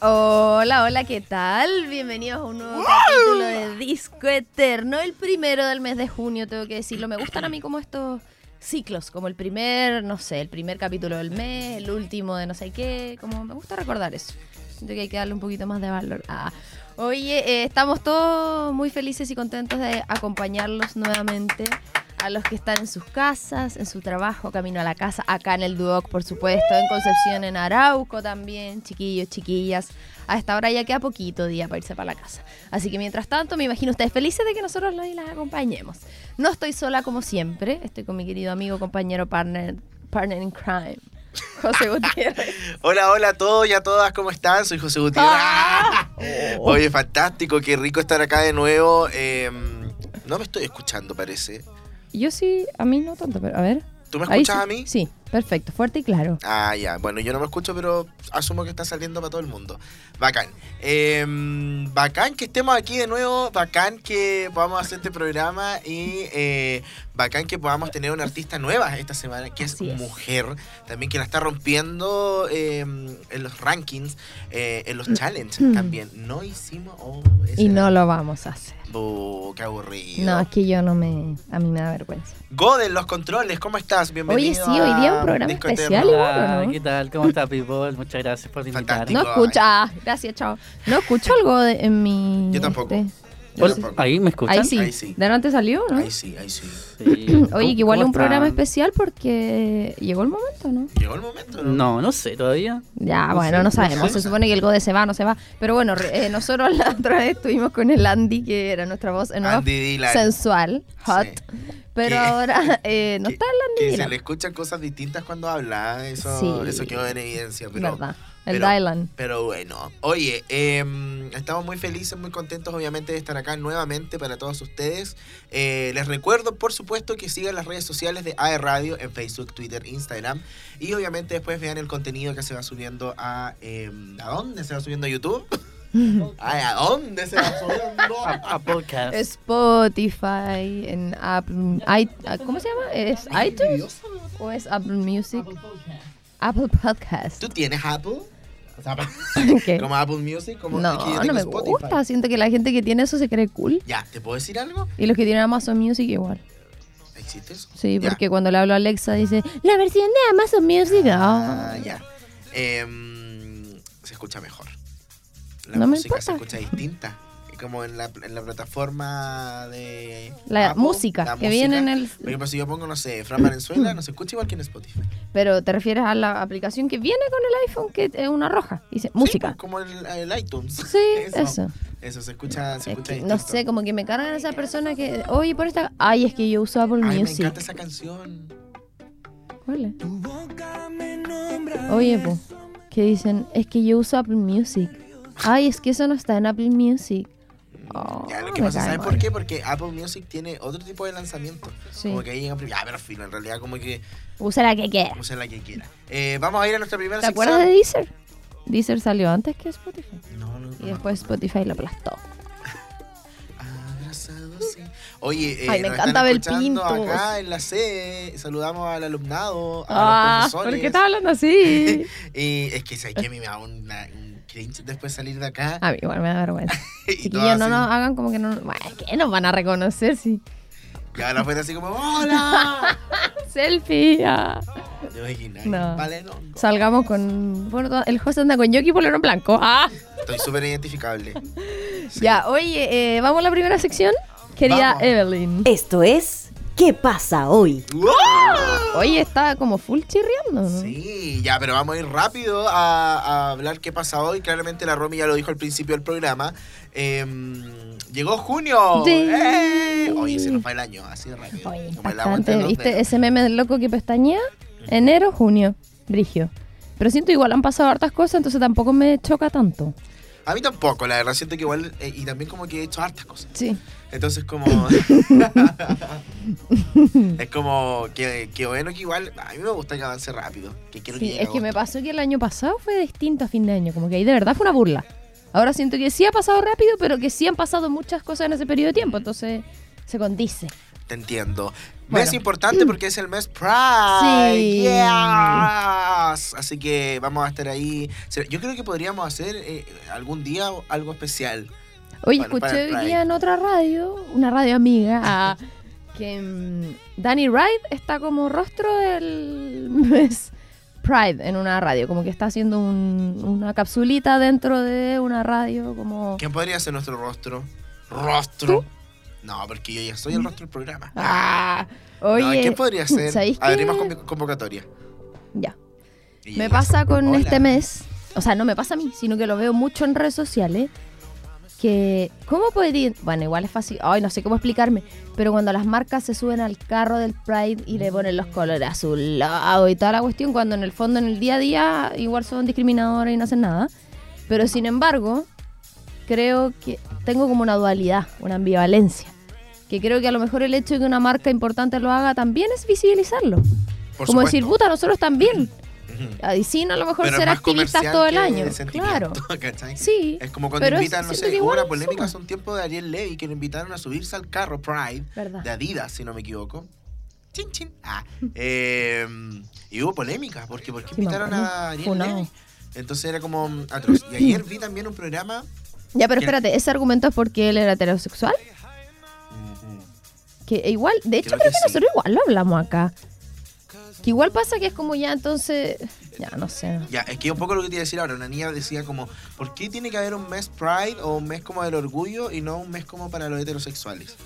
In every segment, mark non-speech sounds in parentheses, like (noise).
Hola, hola, ¿qué tal? Bienvenidos a un nuevo capítulo de Disco Eterno, el primero del mes de junio, tengo que decirlo. Me gustan a mí como estos ciclos, como el primer, no sé, el primer capítulo del mes, el último de no sé qué, como me gusta recordar eso. Siento que hay que darle un poquito más de valor. Ah. Oye, eh, estamos todos muy felices y contentos de acompañarlos nuevamente a los que están en sus casas, en su trabajo, camino a la casa, acá en el Duoc, por supuesto, en Concepción, en Arauco también, chiquillos, chiquillas. A esta hora ya queda poquito día para irse para la casa. Así que mientras tanto, me imagino ustedes felices de que nosotros los y las acompañemos. No estoy sola como siempre, estoy con mi querido amigo, compañero, partner, partner in crime. (laughs) José Gutiérrez. Hola, hola a todos y a todas, ¿cómo están? Soy José Gutiérrez. Ah. (laughs) Oye, fantástico, qué rico estar acá de nuevo. Eh, no me estoy escuchando, parece. Yo sí, a mí no tanto, pero a ver. ¿Tú me escuchas sí. a mí? Sí, perfecto, fuerte y claro. Ah, ya. Bueno, yo no me escucho, pero asumo que está saliendo para todo el mundo. Bacán. Eh, bacán que estemos aquí de nuevo. Bacán que podamos hacer este programa. Y eh, bacán que podamos tener una artista nueva esta semana, que es, Así es. mujer. También que la está rompiendo eh, en los rankings, eh, en los challenges también. No hicimos. oh, Mm. Y no lo vamos a hacer. Oh, qué aburrido. No, es que yo no me. A mí me da vergüenza. Goden, los controles, ¿cómo estás? Bienvenido. Oye, sí, hoy día un programa Disco especial Eterno. igual. Hola, ¿o no? ¿qué tal? ¿Cómo está, people? Muchas gracias por invitarme. No escucha. Ah, gracias, chao. No escucho algo de- en mi. Yo tampoco. este, Hola, tampoco. ¿Ahí me escuchan? Ahí sí. Ahí sí. ¿De antes salió, no? Ahí sí, ahí sí. Sí. (clears throat) Oye, que igual es ¿Cómo un programa especial porque llegó el momento, ¿no? Llegó el momento, ¿no? No, no sé todavía. Ya, No bueno, sé, no sabemos. sé. Se supone que el Gode se va, no se va. Pero bueno, eh, nosotros la otra vez estuvimos con el Andy, que era nuestra voz en off, Andy Dylan. sensual, hot. Sí. Pero Que- ahora eh, (laughs) no que- está el Andy Que se le escuchan cosas distintas cuando habla. Eso, Sí. eso quedó en evidencia. Pero, Verdad. El pero- Dylan. Pero bueno, oye, em, estamos muy felices, muy contentos obviamente de estar acá nuevamente para todos ustedes. Eh, les recuerdo, por supuesto, que sigan las redes sociales de AE Radio en Facebook, Twitter, Instagram. Y obviamente después vean el contenido que se va subiendo a... em, ¿A dónde se va subiendo a YouTube? (laughs) Ay, ¿A dónde se va subiendo? A, a podcast. Spotify, en Apple, i- ¿cómo se llama? ¿Es iTunes o es Apple Music? Apple Podcast. ¿Tú tienes Apple? O sea, (laughs) como Apple Music, como No, es que yo no me Spotify. gusta. Siento que la gente que tiene eso se cree cool. Ya, ¿te puedo decir algo? Y los que tienen Amazon Music igual. ¿Existe eso? Sí, Ya. porque cuando le hablo a Alexa dice, la versión de Amazon Music. Ah, ah". ya. Em, se escucha mejor. La No me música se importa. escucha distinta. Como en la, en la plataforma de. La Apple, música la que viene en el... Por ejemplo, si yo pongo, no sé, Fran Valenzuela, no se escucha igual que en Spotify. Pero te refieres a la aplicación que viene con el iPhone, que es una roja. Dice, música. Sí, pues, como el, el iTunes. Sí, (laughs) eso. Eso se escucha, se Es escucha que, no sé, como que me cargan esas personas que, oye, por esta... Ay, es que yo uso Apple Ay, me Music. encanta esa canción. ¿Cuál es? Oye, po, que dicen, es que yo uso Apple Music. Ay, es que eso no está en Apple Music. Oh, Ya, lo que me pasa, cae ¿sabes mal. por qué? Porque Apple Music tiene otro tipo de lanzamiento. Sí. Como que ahí llegan. Ya, pero filo, en realidad, como que Usa la que quiera. use la que quiera. Eh, vamos a ir a nuestra primera ¿Te sección. acuerdas de Deezer? Deezer salió antes que Spotify. No, no, Y después Spotify lo aplastó. (laughs) Abrazado, sí. Oye, eh, Ay, me nos encanta ver pintos. Acá en la sede, saludamos al alumnado, a Ah, los ¿por profesores. qué estás hablando así? (laughs) y es que, ¿sabes qué? A mí me da una- un cringe después salir de acá. A mí igual me da vergüenza. (laughs) y Chiquillos, no así, nos hagan como que no... Bueno, ¿qué nos van a reconocer si... Y ahora fuera así como, ¡Hola! (laughs) Selfie. ah. No. Vale, no. Salgamos con... Bueno, el José anda con Yoki polero blanco. Ah. Estoy súper identificable. (laughs) Sí. Ya, oye, eh, ¿vamos a la primera sección? Querida Vamos. Evelyn. Esto es ¿Qué pasa hoy? ¡Wow! Oye, está como full chirriando, ¿no? Sí, ya, pero vamos a ir rápido a, a hablar qué pasa hoy. Claramente la Romy ya lo dijo al principio del programa. Em, llegó junio. Sí. ¡Eh! Oye, se nos va el año, así de rápido. Oye, Como bastante. ¿Viste ese meme del loco que pestañea? Enero, junio, brigio. Pero siento igual han pasado hartas cosas, entonces tampoco me choca tanto. A mí tampoco, la verdad, siento que igual, eh, y también como que he hecho hartas cosas. Sí. Entonces como... (laughs) es como que, que bueno que igual, a mí me gusta que avance rápido. Que quiero Sí, que es que me pasó que el año pasado fue distinto a fin de año, como que ahí de verdad fue una burla. Ahora siento que sí ha pasado rápido, pero que sí han pasado muchas cosas en ese periodo de tiempo, entonces se condice. Te entiendo. Bueno. Mes importante porque es el mes Pride. Sí. Yes. Así que vamos a estar ahí. Yo creo que podríamos hacer eh, algún día algo especial. Oye, para escuché hoy día en otra radio, una radio amiga, (laughs) que mm, Danny Ride está como rostro del mes Pride en una radio, como que está haciendo un- una capsulita dentro de una radio, como... ¿Quién podría ser nuestro rostro? ¿Rostro? No, porque yo ya soy el rostro del programa. Ah, No, oye, ¿Quién podría ser? Abrimos conv- convocatoria. Ya. Y Me pasa con Hola. este mes, o sea, no me pasa a mí, sino que lo veo mucho en redes sociales, que, ¿cómo podría? Bueno, igual es fácil, ay, no sé cómo explicarme, pero cuando las marcas se suben al carro del Pride y le ponen los colores azulados y toda la cuestión, cuando en el fondo, en el día a día, igual son discriminadores y no hacen nada, pero sin embargo, creo que tengo como una dualidad, una ambivalencia, que creo que a lo mejor el hecho de que una marca importante lo haga también es visibilizarlo. Por como decir, puta, nosotros también. Sin a lo mejor Pero es ser más activistas todo el año. Claro. (laughs) ¿cachai? Sí. Es como cuando invitan, no sé, hubo una polémica hace un tiempo de Ariel Levy que lo invitaron a subirse al carro Pride Verdad. de Adidas, si no me equivoco. Chin, chin. Ah, (laughs) eh, y hubo polémica, porque ¿por qué invitaron a Ariel Funado. Levy? Entonces era como mm, atroz. Y ayer vi también un programa. Ya, pero espérate, ¿ese argumento es porque él era heterosexual? Que igual, de hecho, Creo creo, que que, sí. nosotros igual lo hablamos acá. Que igual pasa que es como ya entonces. Ya, no sé. Ya, es que un poco lo que te iba a decir ahora, una niña decía como, ¿por qué tiene que haber un mes Pride o un mes como del orgullo y no un mes como para los heterosexuales?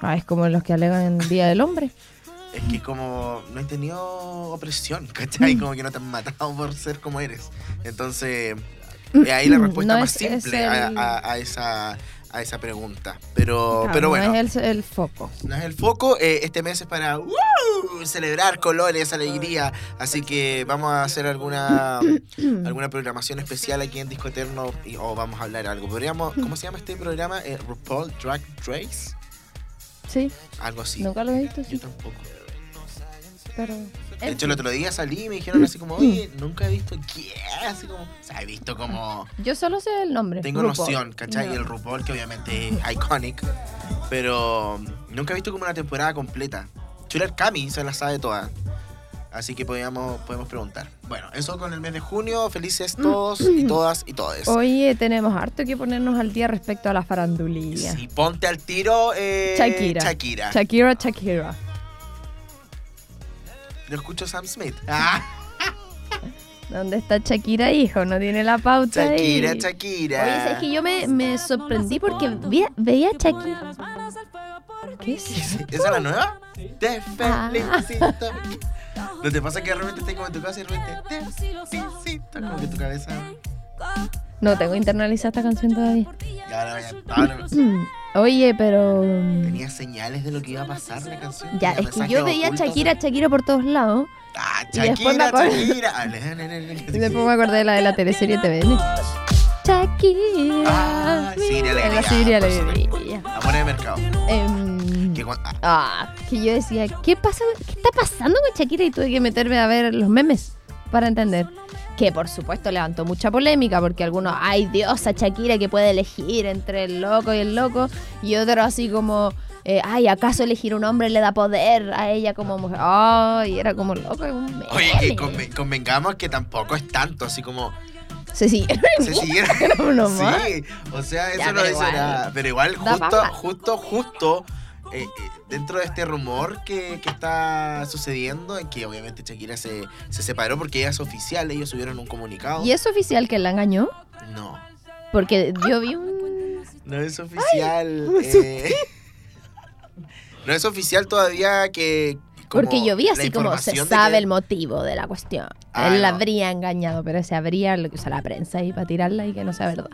Ah, es como los que alegan el Día del Hombre. (laughs) Es que como no he tenido opresión, Mm. ¿cachai? Como que no te han matado por ser como eres. Entonces, eh, ahí la respuesta No más es- es simple a, el- a- a esa, a esa pregunta. Pero, pero bueno, No es el, el foco. no es el foco. eh, este mes es para celebrar colores, alegría. Así que vamos a hacer alguna (coughs) alguna programación especial aquí en Disco Eterno o vamos a hablar algo. Podríamos, ¿cómo se llama este programa? Eh, RuPaul Drag Race. Sí, Algo así. nunca lo he visto, Yo sí. tampoco. Pero. De hecho, el otro día salí y me dijeron así como, oye, nunca he visto qué, así como, o sea, he visto como, Yo solo sé el nombre. tengo RuPaul. noción, ¿cachai? No. Y el RuPaul, que obviamente es iconic, pero nunca he visto como una temporada completa. Chuler Cami se la sabe toda. Así que podríamos, podemos preguntar. Bueno, eso con el mes de junio. Felices todos y (clears throat) todas y todes. Oye, tenemos harto que ponernos al día respecto a la farandulía. Sí, ponte al tiro, eh, Shakira. Shakira. Shakira, Shakira. Lo escucho Sam Smith. (laughs) Ah, ¿Dónde está Shakira, hijo? No tiene la pauta Shakira, ahí. Shakira. Oye, ¿sabes que yo me, me sorprendí porque vi- veía a Shakira. ¿Qué es eso? ¿Esa es la nueva? Te Ah. felicito. ¿No te pasa que de repente estás como en tu casa y de repente te felicito? Como que tu cabeza. No tengo internalizada esta canción todavía. Ya la voy a. ahora- (clears throat) Mm, Oye, pero. mm, Tenía señales de lo que iba a pasar la canción. Ya, es que yo veía a. Shakira, Shakira por todos lados. Ah, y después me Shakira, acordé- Shakira. Ah, Y después me acordé de la de la teleserie TVN. Shakira. Ah, Siria En la Alegría, Siria. Alegría. Amor de mercado. Em, Que ah, Ah, que yo decía, ¿qué pasa? ¿Qué está pasando con Shakira? Y tuve que meterme a ver los memes para entender. Que por supuesto levantó mucha polémica porque algunos, ay Dios, a Shakira que puede elegir entre el loco y el loco. Y otros así como, eh, ay, ¿acaso elegir un hombre le da poder a ella como mujer? Ay, era como loco, es un. Oye, que conven- convengamos que tampoco es tanto, así como Se sigue. se siguieron. (laughs) Sí, o sea, eso Ya, no igual. nada. Pero igual, justo, justo, justo, eh, eh, dentro de este rumor que, que está sucediendo, en que obviamente Shakira se, se separó porque ella es oficial, ellos subieron un comunicado. ¿Y es oficial que la engañó? No, Porque yo vi un... no es oficial. eh, (laughs) no es oficial todavía que. Porque yo vi así como se sabe que- el motivo de la cuestión. Ah, Él la habría engañado, pero se habría lo que usa la prensa ahí para tirarla y que no sea verdad.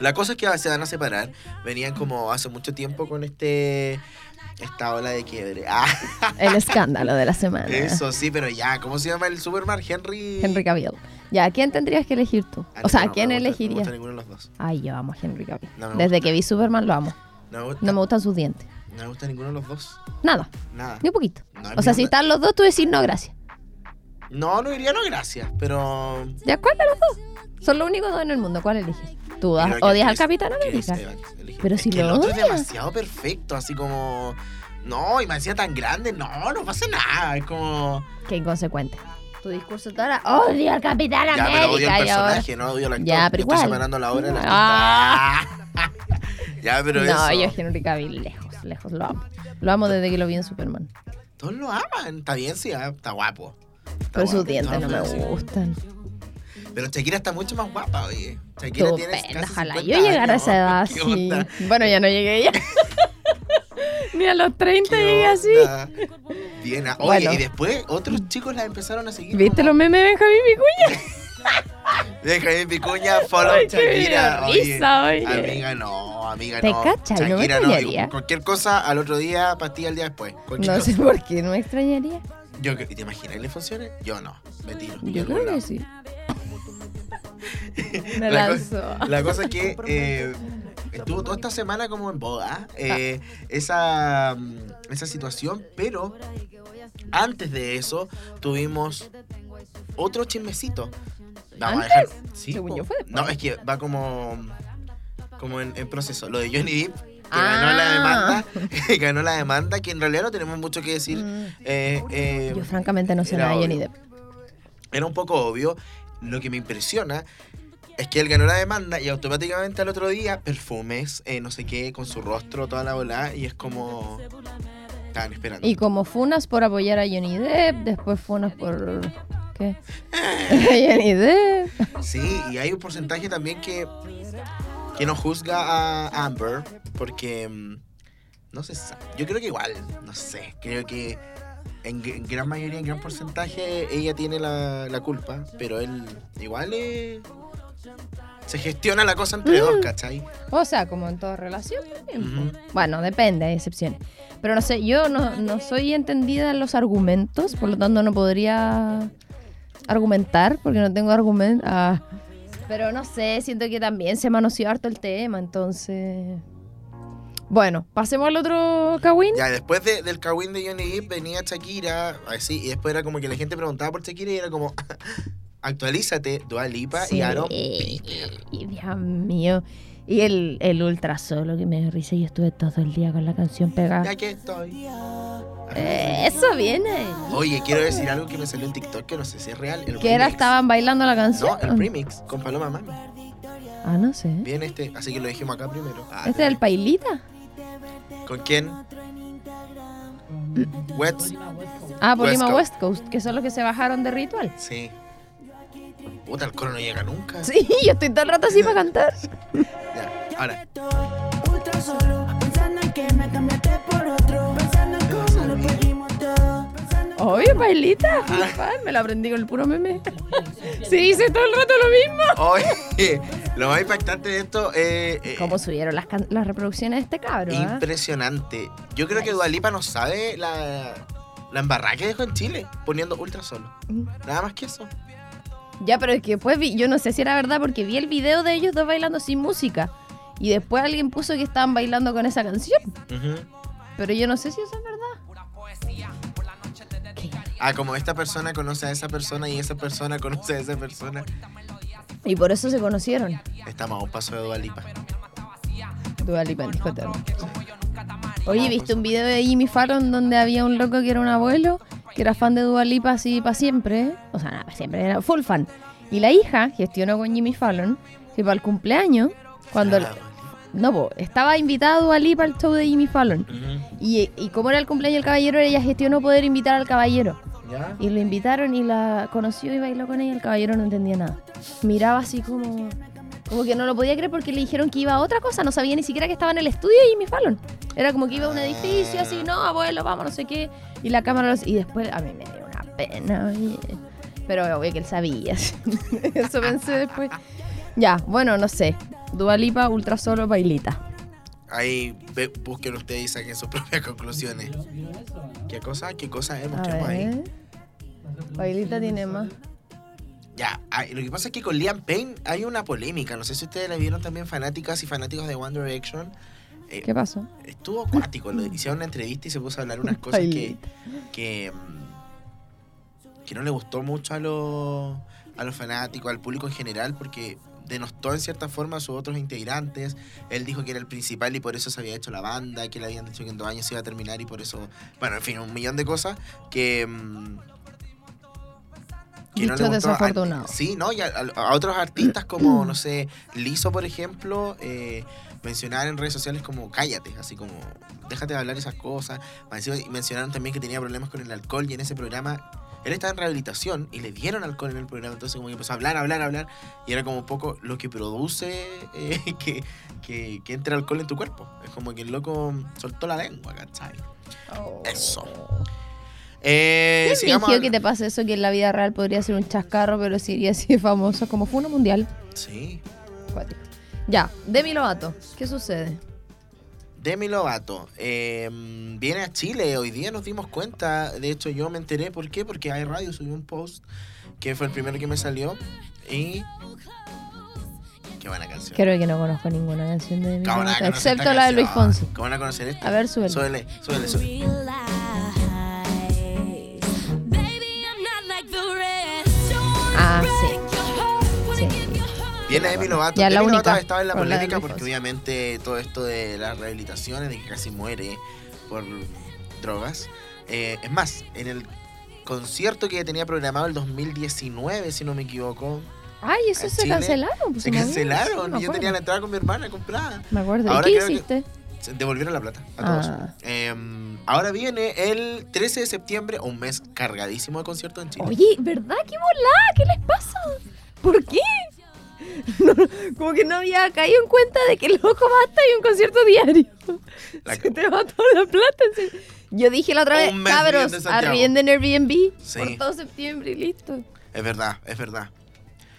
La cosa es que se van a separar. Venían como hace mucho tiempo con este. Esta ola de quiebre. (laughs) Ah, El escándalo de la semana. eso sí, pero ya, ¿cómo se llama el Superman? Henry. Henry Cavill. Ya, ¿a quién tendrías que elegir tú? Ah, O sea, no, ¿a quién no No elegirías? gusta ninguno de los dos. Ay, yo amo a Henry Cavill. No Desde que vi Superman lo amo. No me gusta, No me gustan sus dientes. no me gusta ninguno de los dos. Nada, Nada. ni un poquito. No, O sea, si están los dos, tú decís no, gracias. No, no diría no, gracias, pero... ¿Ya cuál de los dos? Son los únicos dos en el mundo. ¿Cuál eliges? ¿Tú odias al Capitán América? Pero Es si lo otro es odias. demasiado perfecto, así como... No, y me hacía tan grande. No, no pasa nada. Es como... Qué inconsecuente. Tu discurso todo era odio al Capitán Ya, América. pero odio al personaje, no odio al actor. Ya, pero Yo Estoy igual. separando la obra de la Ah. (laughs) ya, pero no, eso... yo Henry Cavill lejos, lejos. Lo amo. Lo amo desde que lo vi en Superman. Todos lo aman. Está bien, sí, ah, está guapo. Está Pero sus dientes no me gustan. Pero Shakira está mucho más guapa, oye. Shakira tiene casi ojalá 50 yo llegara a esa edad (laughs) ¿Qué así. Bueno, ya no llegué ya. (laughs) Ni a los 30 ¿Qué llegué así. Bien, ah, oye, Bueno. y después otros chicos la empezaron a seguir. ¿Viste los memes de Benjamín Vicuña? (laughs) Deja de picuña, follow Ay, Shakira. Oye, risa, oye. amiga, no, amiga, ¿Te no. cachai? No me Shakira, extrañaría. Y Cualquier cosa al otro día, pastilla al día después. No sé por qué, no me extrañaría. Yo, ¿Te imaginas que le funcione? Yo no, me tiro. Yo creo que sí. (laughs) Me La, co- lanzó. la cosa es que (laughs) eh, estuvo toda esta semana como en boda eh, esa, mm, esa situación, pero antes de eso tuvimos otro chismecito. Vamos a ¿Antes? dejar- sí, Según yo fue después. No, es que va como, como en, en proceso. Lo de Johnny Depp, que Ah. ganó la demanda, que (laughs) ganó la demanda, que en realidad no tenemos mucho que decir. Mm. Eh, eh, Yo francamente no sé nada de Johnny. Depp. era un poco obvio. Lo que me impresiona es que él ganó la demanda y automáticamente al otro día perfumes, eh, no sé qué, con su rostro, toda la bola, y es como. Estaban esperando. Y como funas por apoyar a Johnny Depp, después funas por... ¿Qué? (laughs) (laughs) Johnny Depp. Sí, y hay un porcentaje también que, que no juzga a Amber porque. mm, No sabe. Yo creo que igual, no sé. Creo que en, gr- en gran mayoría, en gran porcentaje, ella tiene la, la culpa, pero él igual eh, se gestiona la cosa entre dos, ¿cachai? O sea, como en toda relación. Bueno, depende, hay excepciones. Pero no sé, yo no, no soy entendida en los argumentos, por lo tanto no podría argumentar, porque no tengo argumentos. pero no sé, siento que también se manoseó harto el tema, entonces... Bueno, pasemos al otro Kawin. Ya, después de- del Kawin de Johnny Depp venía Shakira, así, y después era como que la gente preguntaba por Shakira y era como, (laughs) actualízate, Dua Lipa y Peter. Y Dios mío. Y el, el ultra solo que me dio risa. Yo estuve todo el día con la canción pegada. Ya que estoy. Eh, eso viene. Oye, quiero decir algo que me salió en TikTok que no sé si es real. Que era, estaban bailando la canción. No, el remix con Paloma Mami. Ah, no sé. Viene este, así que lo dijimos acá primero. Ah, ¿Este es el Pailita? ¿Con quién? Wets. Ah, Polima West West Coast, que son los que se bajaron de ritual. Sí. Puta, el coro no llega nunca. Sí, (laughs) yo estoy todo el rato así para cantar. Ya, ahora. Obvio, Pailita. Ay, Me lo aprendí con el puro meme. Sí, dice todo el rato lo mismo. Oye, lo más impactante de esto eh, eh, ¿Cómo subieron las, can- las reproducciones de este cabro? ah? Impresionante. Yo creo que Dualipa no sabe la, la embarrada que dejó en Chile poniendo ultra solo. Nada más que eso. Ya, pero es que después vi, yo no sé si era verdad porque vi el video de ellos dos bailando sin música. Y después alguien puso que estaban bailando con esa canción. Pero yo no sé si eso es verdad. ¿Qué? Ah, como esta persona conoce a esa persona y esa persona conoce a esa persona. Y por eso se conocieron. Estamos a un paso de Dualipa. Dua Lipa en disco eterno. Oye, ¿viste un video de Jimmy Fallon donde había un loco que era un abuelo, que era fan de Dua Lipa así para siempre? O sea, nada, para siempre, era full fan. Y la hija gestionó con Jimmy Fallon que para el cumpleaños, cuando... No, po, estaba invitada Dua Lipa al show de Jimmy Fallon. ujú. Y, y como era el cumpleaños del caballero, ella gestionó poder invitar al caballero. ¿Ya? Y lo invitaron y la conoció y bailó con ella. El caballero no entendía nada. Miraba así como. Como que no lo podía creer porque le dijeron que iba a otra cosa. No sabía ni siquiera que estaba en el estudio de Jimmy Fallon. Era como que iba a un edificio así, no, abuelo, vamos, no sé qué. Y la cámara. los- Y después a mí me dio una pena. oye. Pero obvio que él sabía. (laughs) Eso pensé después. Ya, bueno, no sé. Dualipa, ultra solo, bailita. Ahí ve- busquen ustedes y saquen sus (laughs) propias conclusiones. ¿Qué cosa? ¿Qué cosa? A busquemos ahí. Bailita tiene más. Ya, lo que pasa es que con Liam Payne hay una polémica. No sé si ustedes la vieron también, fanáticas y fanáticos de One Direction. Eh, ¿Qué pasó? Estuvo acuático. lo- hicieron una entrevista y se puso a hablar unas cosas que, que, que no le gustó mucho a los, a los fanáticos, al público en general, porque denostó en cierta forma a sus otros integrantes. Él dijo que era el principal y por eso se había hecho la banda, que le habían dicho que en dos años se iba a terminar y por eso, bueno, en fin, un millón de cosas que... mm, Dichos gustó a- desafortunados. sí, ¿no? Y a, a- a otros artistas como, no sé, Lizo, por ejemplo, eh, mencionar en redes sociales como cállate, así como déjate de hablar esas cosas. Mencionaron también que tenía problemas con el alcohol y en ese programa él estaba en rehabilitación y le dieron alcohol en el programa, entonces como que empezó a hablar, hablar, hablar y era como un poco lo que produce eh, (laughs) que, que, que entre alcohol en tu cuerpo. Es como que el loco soltó la lengua, ¿cachai? Eso. Eh, ¿Qué sigamos que te pase eso que en la vida real podría ser un chascarro, pero sería así de famoso como fue una mundial? Sí. Ya, Demi Lovato, ¿qué sucede? Demi Lovato eh, viene a Chile. Hoy día nos dimos cuenta. De hecho, yo me enteré. ¿Por qué? Porque hay radio subió un post que fue el primero que me salió. Y. Qué buena canción. Creo que no conozco ninguna canción de Demi ¿Cómo van a Lovato, conocer excepto la de Luis? Fonsi. ¿Cómo van a conocer esta? A ver, súbele. Súbele, súbele, súbele. Viene Demi Lovato. Ya, la Demi Lovato única, estaba en la la polémica porque obviamente todo esto de las rehabilitaciones, de que casi muere por drogas. Eh, es más, en el concierto que tenía programado el 2019, si no me equivoco, Ay, eso se Chile cancelaron. pues, se cancelaron. sí, y yo tenía la entrada con mi hermana comprada. Me acuerdo. ¿Y Ahora qué creo que- hiciste? Se devolvieron la plata a todos. Ah. Eh, ahora viene el 13 de septiembre, un mes cargadísimo de conciertos en Chile. Oye, ¿verdad? ¿Qué volá? ¿Qué les pasa? ¿Por qué? (laughs) No, como que no había caído en cuenta de que loco basta y un concierto diario. La Se te va toda la plata. Yo dije la otra vez, cabros, viviendo en Santiago". arrienden Airbnb Sí. por todo septiembre y listo. Es verdad, es verdad,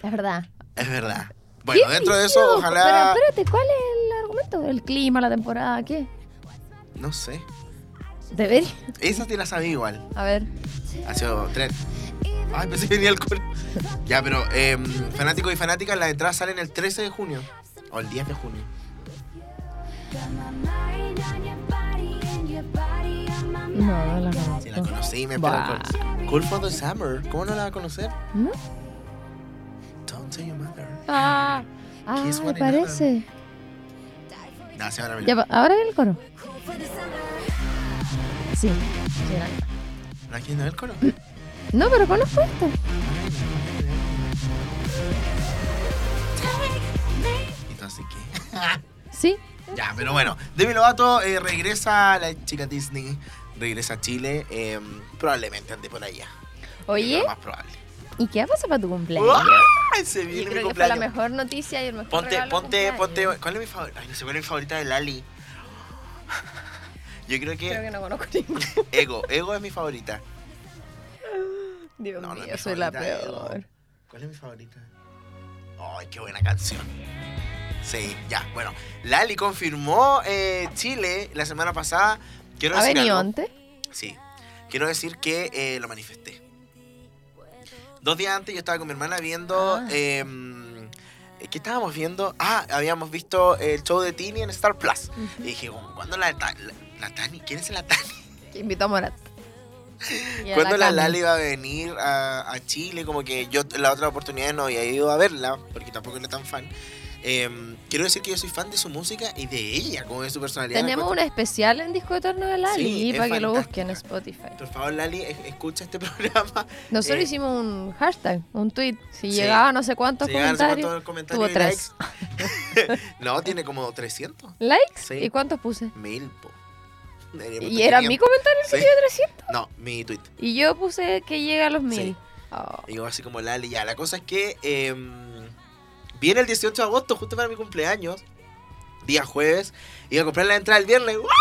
Es verdad. es verdad. Bueno, ¿Qué dentro de eso, ojalá. Pero espérate, ¿cuál es el argumento? ¿El clima, la temporada? ¿Qué? No sé. Debería. Esa te la sabía igual. A ver. Ha sido tres. Ay, pensé que venía el coro. Ya, pero eh, fanáticos y fanáticas, las entradas salen el 13 de junio. O el 10 de junio. No, no la Si la conocí, me Bah. Cool for the Summer. ¿Cómo no la va a conocer? ¿No? Don't tell your mother. Ah, ah me parece. No, se van a ver. Ya, ahora viene el coro. Sí. sí, era. ¿No quieren ver el coro? No, pero conozco esto. Entonces, ¿qué? (laughs) Sí. Ya, pero bueno, Demi Lovato eh, regresa, la chica Disney regresa a Chile, eh, probablemente ande por allá. Es Oye, lo más probable. ¿y qué pasa para tu cumpleaños? ¡Ay, se Yo viene mi creo que fue la cumpleaños! mejor noticia y el mejor Ponte, ponte, ponte. cumpleaños. ¿Cuál es mi favorita? Ay, no sé cuál es mi favorita de Lali. (gasps) Yo creo que, Creo que no conozco ninguno. (laughs) Ego, Ego es mi favorita. Dios No, mío, soy la peor. ¿Cuál es mi favorita? Ay, qué buena canción. Sí, ya, bueno. Lali confirmó eh, Chile la semana pasada. Quiero ¿Ha decir venido algo. antes? Sí. Quiero decir que eh, lo manifesté. Dos días antes yo estaba con mi hermana viendo. Ah. eh, ¿Qué estábamos viendo? Ah, habíamos visto el show de Tini en Star Plus. Y dije, ¿cuándo la, la, la Tani? ¿Quién es la Tani? Que invitó a Morat. (laughs) ¿Cuándo la. Lali iba a venir a, a Chile? Como que yo la otra oportunidad no había ido a verla, porque tampoco era tan fan. Eh, quiero decir que yo soy fan de su música y de ella, como de su personalidad. Tenemos una especial en Disco Eterno de Lali Sí, para que lo busquen en Spotify. Por favor, Lali, es- escucha este (laughs) programa. Nosotros Eh, hicimos un hashtag, un tweet. Si Sí. llegaba no sé cuántos Si llegan no sé comentarios. cuántos tuvo comentarios y tres. (laughs) no, tiene como 300. ¿Likes? Sí. ¿Y cuántos puse? Mil, po. Y era 500. mi comentario el que Sí. tiene 300. No, mi tweet. Y yo puse que llega a los mil. Sí. Oh. Digo así como Lali, ya. La cosa es que eh, viene el 18 de agosto, justo para mi cumpleaños. Día jueves. Iba a comprar la entrada el viernes. ¡guau!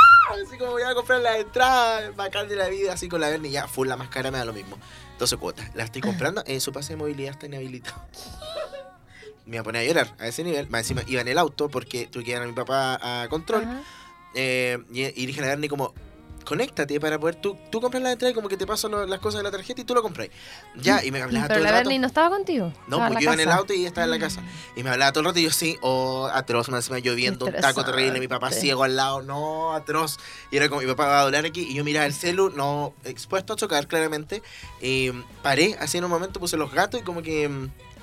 Así como iba a comprar la entrada. Bacán de la vida, así con la Berni. Ya, full la más cara me da lo mismo. 12 cuotas. La estoy comprando. Eh, su pase de movilidad está inhabilitado. (laughs) Me iba a poner a llorar a ese nivel. Más encima iba en el auto porque tuve que llevar a mi papá a control. Eh, y, y dije a la Berni como, conéctate para poder tú, tú compras la entrada y como que te paso lo- las cosas de la tarjeta y tú lo compras. Ya, y me hablaba todo Pero el la rato. Bernie no estaba contigo. No, estaba pues yo la iba en el auto y ella estaba en la casa. Y me hablaba todo el rato y yo sí, oh, atroz, me encima lloviendo, un taco terrible, mi papá ciego al lado, no, atroz. Y era como, mi papá va a doblar aquí y yo miraba el celu, no, expuesto a chocar claramente. Y mm, paré, así en un momento puse los gatos y como que...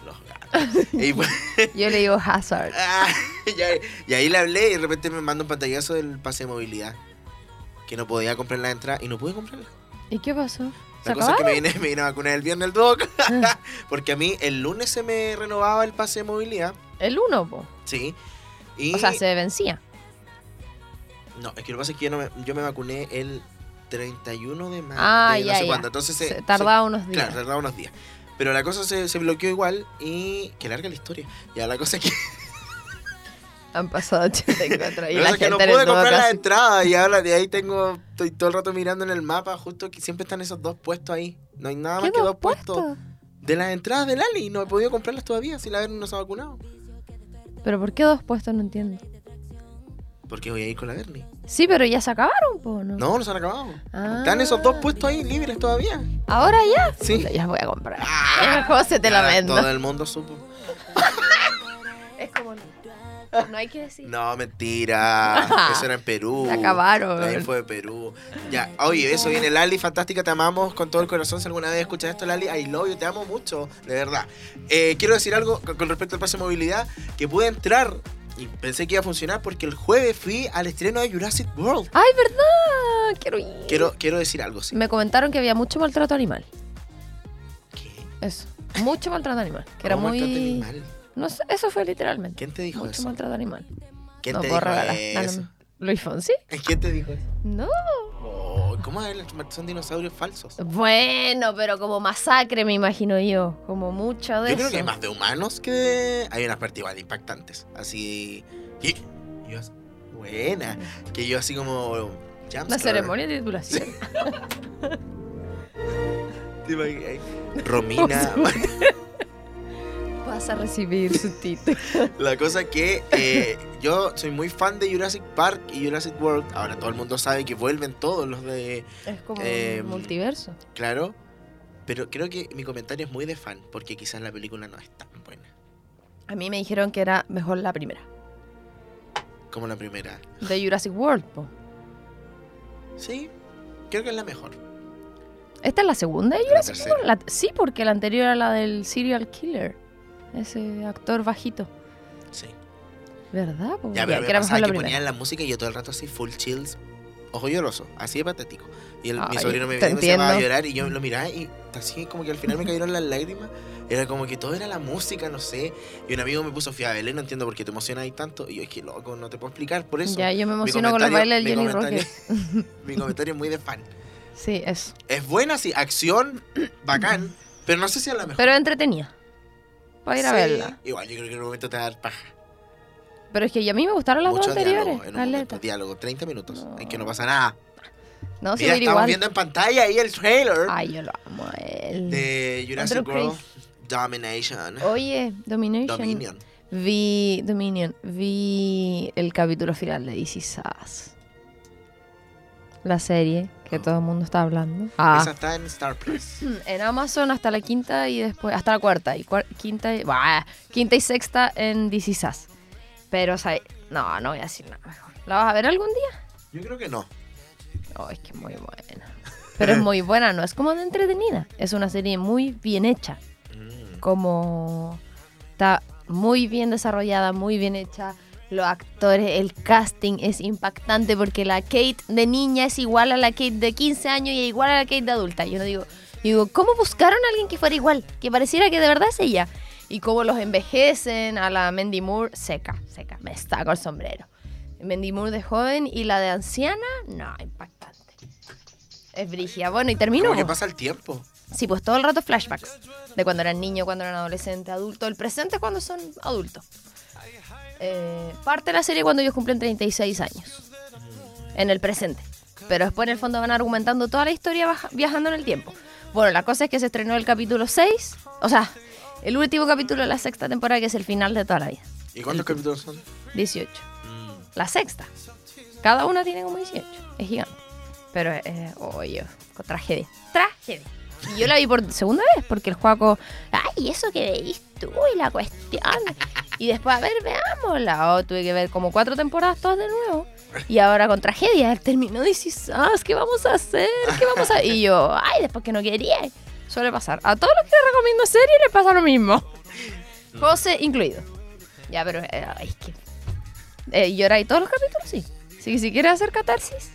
Los gatos. y, pues, (laughs) Yo le digo Hazard. (laughs) ah, y ahí- le hablé y de repente me manda un pantallazo del pase de movilidad. Que no podía comprar la entrada y no pude comprarla. ¿Y qué pasó? ¿Se La cosa es que me vine, me vine a vacunar el viernes el doc. (laughs) porque a mí el lunes se me renovaba el pase de movilidad. El uno, po. Sí. Y O sea, se vencía. No, es que lo que pasa es que yo, no me, yo me vacuné el 31 de mayo. Ah, de ya, no sé ya. cuándo. Entonces se, Se tardaba unos días. Claro, tardaba unos días. Pero la cosa se, se bloqueó igual y. Que larga la historia. Ya la cosa es que, (laughs) Han pasado 84 y la es que no gente pude comprar la caso- entrada. Y ahora de ahí tengo. Estoy todo el rato mirando en el mapa, justo que siempre están esos dos puestos ahí. No hay nada más ¿Qué que dos puestos. puestos? De las entradas del Ali. No he podido comprarlas todavía si la no se ha vacunado. ¿Pero por qué dos puestos? No entiendo. Porque voy a ir con la Bernie. Sí, pero ya se acabaron, po, ¿no? No, no se han acabado. Ah. Están esos dos puestos ahí libres todavía. ¿Ahora ya? Sí. Ya voy a comprar. Ah, (laughs) José, te la vendo. Todo el mundo supo. Es como... No hay que decir. No, mentira. (laughs) Eso era en Perú. Se acabaron. La info de Perú. Ya, oye, eso viene Lali, fantástica, te amamos con todo el corazón. Si alguna vez escuchas esto, Lali, I love you, te amo mucho, de verdad. Eh, quiero decir algo con, con respecto al pase de movilidad, que pude entrar y pensé que iba a funcionar porque el jueves fui al estreno de Jurassic World. ¡Ay, verdad! Quiero ir. Quiero, quiero decir algo, sí. Me comentaron que había mucho maltrato animal. ¿Qué? Eso. Mucho maltrato animal. Que era ¿Cómo muy... maltrato animal? No sé, eso fue literalmente. ¿Quién te dijo Mucho eso? maltrato animal. ¿Quién no te puedo dijo revelar. eso? ¿Luis Fonsi? ¿Quién te dijo eso? No. ¿Cómo es? Son dinosaurios falsos. Bueno, pero como masacre me imagino yo. Como mucho de Yo eso. creo que hay más de humanos que de... Hay unas partes igual impactantes. Así... y- yo Buena. Que yo así como... La ceremonia de titulación. Romina. (laughs) (laughs) Vas a recibir su título. (laughs) La cosa es que eh, yo soy muy fan de Jurassic Park y Jurassic World. Ahora todo el mundo sabe que vuelven todos los de... Es como Eh, un multiverso. Claro. Pero creo que mi comentario es muy de fan. Porque quizás la película no es tan buena. A mí me dijeron que era mejor la primera. Como la primera. De Jurassic World, po. Sí. Creo que es la mejor. ¿Esta es la segunda de Jurassic. World? La- sí, porque la anterior era la del serial killer. Ese actor bajito. Sí. ¿Verdad? po? Ya, pero que me era pasaba que ponían la música y yo todo el rato así, full chills, ojo lloroso, así de patético. Y el- mi Ay, sobrino me decía, "Va a llorar y yo lo miraba y así como que al final me cayeron las lágrimas. Era como que todo era la música, no sé. Y un amigo me puso fiable, no entiendo por qué te emocionas ahí tanto. Y yo es que loco, no te puedo explicar por eso. Ya, yo me Mi emociono con los bailes del mi Jenny Rocket. (laughs) mi comentario es muy de fan. Sí, eso. Es buena, sí, acción, bacán, pero no sé si es la mejor. Pero entretenida. Para ir a verla. Igual, yo creo que en un momento te va a dar paja. Pero es que a mí me gustaron las dos Mucho anteriores. diálogo, en un momento, diálogo, 30 minutos, No. en que no pasa nada. No, Mira, estamos igual. viendo en pantalla ahí el trailer. Ay, yo lo amo a él. de Jurassic World Domination. Oye, Domination. Dominion. Vi Dominion. Vi el capítulo final de DC Sass. La serie que todo el mundo está hablando. Ah. Esa está en Star Plus. (clears throat) En Amazon hasta la quinta y después hasta la cuarta y cuar- quinta y, bah, quinta y sexta en DC Sass. Pero o sea, no, no voy a decir nada mejor. ¿La vas a ver algún día? Yo creo que no. Oh, es que es muy buena. Pero es muy buena, no es como de entretenida. Es una serie muy bien hecha. Mm. Como está muy bien desarrollada, muy bien hecha. Los actores, el casting es impactante porque la Kate de niña es igual a la Kate de 15 años y igual a la Kate de adulta. Yo no digo, digo, ¿cómo buscaron a alguien que fuera igual? Que pareciera que de verdad es ella. Y cómo los envejecen a la Mandy Moore seca, seca, me saco el sombrero. Mandy Moore de joven y la de anciana, no, impactante. Es brigia. Bueno, y termino. Que pasa el tiempo. Sí, pues todo el rato flashbacks. De cuando eran niños, cuando eran adolescentes, adultos. El presente cuando son adultos. Eh, parte de la serie cuando ellos cumplen 36 años. En el presente. Pero después en el fondo van argumentando toda la historia viajando en el tiempo. Bueno, la cosa es que se estrenó el capítulo 6. O sea, el último capítulo de la sexta temporada que es el final de toda la vida. ¿Y cuántos capítulos son? 18. Mm. La sexta. Cada una tiene como 18. Es gigante. Pero, eh, oye, tragedia. Tragedia. Y yo la vi por segunda vez, porque el Juaco, ay, eso que veis tú y la cuestión. Y después, a ver, veámosla. Oh, tuve que ver como cuatro temporadas todas de nuevo. Y ahora con tragedia, él terminó Is Us, ¿qué vamos a hacer? ¿Qué vamos a Y yo, ay, después que no quería. Suele pasar. A todos los que les recomiendo series les pasa lo mismo. José incluido. Ya, pero eh, ay, es que. Eh, ¿Lloráis todos los capítulos? Sí. Que si quieres hacer catarsis,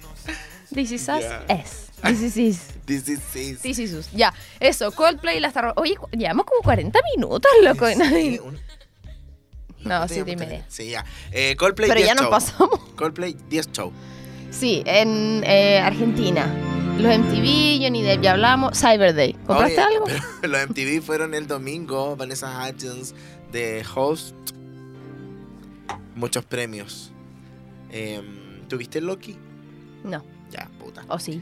This Is Us es. This Is. This is. This Is Us. Ya, eso, Coldplay la está. ro- Oye, llevamos como 40 minutos, loco. y Sí, un- No, ¿cuánto siete y media. Sí, ya. Eh, Coldplay Pero 10 ya nos show. pasamos. (laughs) Coldplay 10 show. Sí, en eh, Argentina. Los MTV, Johnny Depp, ya hablamos. Cyber Day. ¿Compraste Oye, algo? pero (laughs) los MTV fueron el domingo. Vanessa Hudgens de host. Muchos premios. Em, ¿Tuviste Loki? No. Ya, puta. ¿O sí?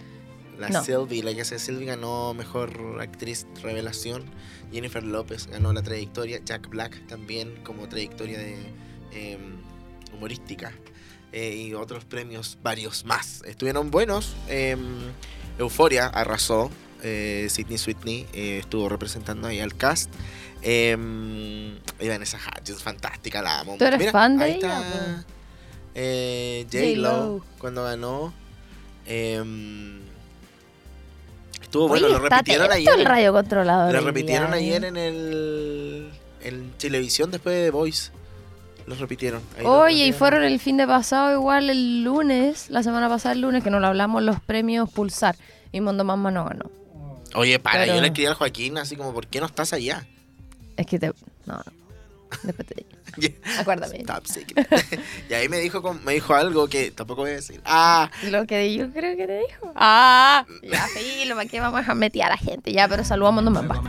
La No. Sylvie, la que hace Sylvie ganó mejor actriz revelación. Jennifer López ganó la trayectoria. Jack Black también como trayectoria de em, humorística. Eh, y otros premios, varios más. Estuvieron buenos. Em, Euforia arrasó. Eh, Sidney Sweeney eh, estuvo representando ahí al cast. Em, y Vanessa Hudgens, fantástica, la amo. ¿Tú eres fan de ahí ella, está, eh, J-Lo. Cuando ganó. Em, estuvo Oye, bueno, lo repitieron ayer. el radio controlador. Lo repitieron día, ayer ¿eh? en el en televisión después de The Voice. Lo repitieron. Ahí lo Oye, y fueron el fin de pasado, igual el lunes, la semana pasada el lunes, que nos lo hablamos, los premios Pulsar. Y Mondo Mamma no ganó. Oye, para, Pero- yo le escribí al Joaquín así como, ¿por qué no estás allá? Es que te. No, no. Después te digo. Acuérdame. Top secret. (laughs) y ahí me dijo, me dijo algo que tampoco voy a decir. Ah, Lo que yo creo que te dijo. Ah, ya, filo, ¿para qué vamos a meter a la gente? Ya, pero saludamos a Mondo Mamma.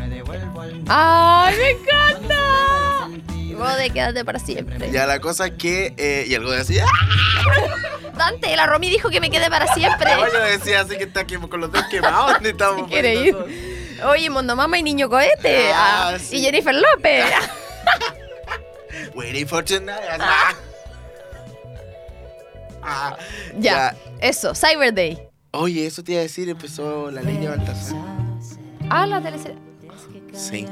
¡Ay, me encanta! Vos de quédate para siempre. ya la cosa es que... eh, y algo decía... ¡Ah! Dante, la Romy dijo que me quede para siempre. No, yo decía así que está aquí con los dos quemados. ¿Dónde estamos? quiere ir. Oye, Mondo Mama y Niño Cohete. Ah, ah, sí. Y Jennifer López. (laughs) Waiting for tonight. Ah. Ah. ya, eso, Cyber Day. Oye, eso te iba a decir, empezó la ley de Baltasar. Ah, la teleserie. Sí.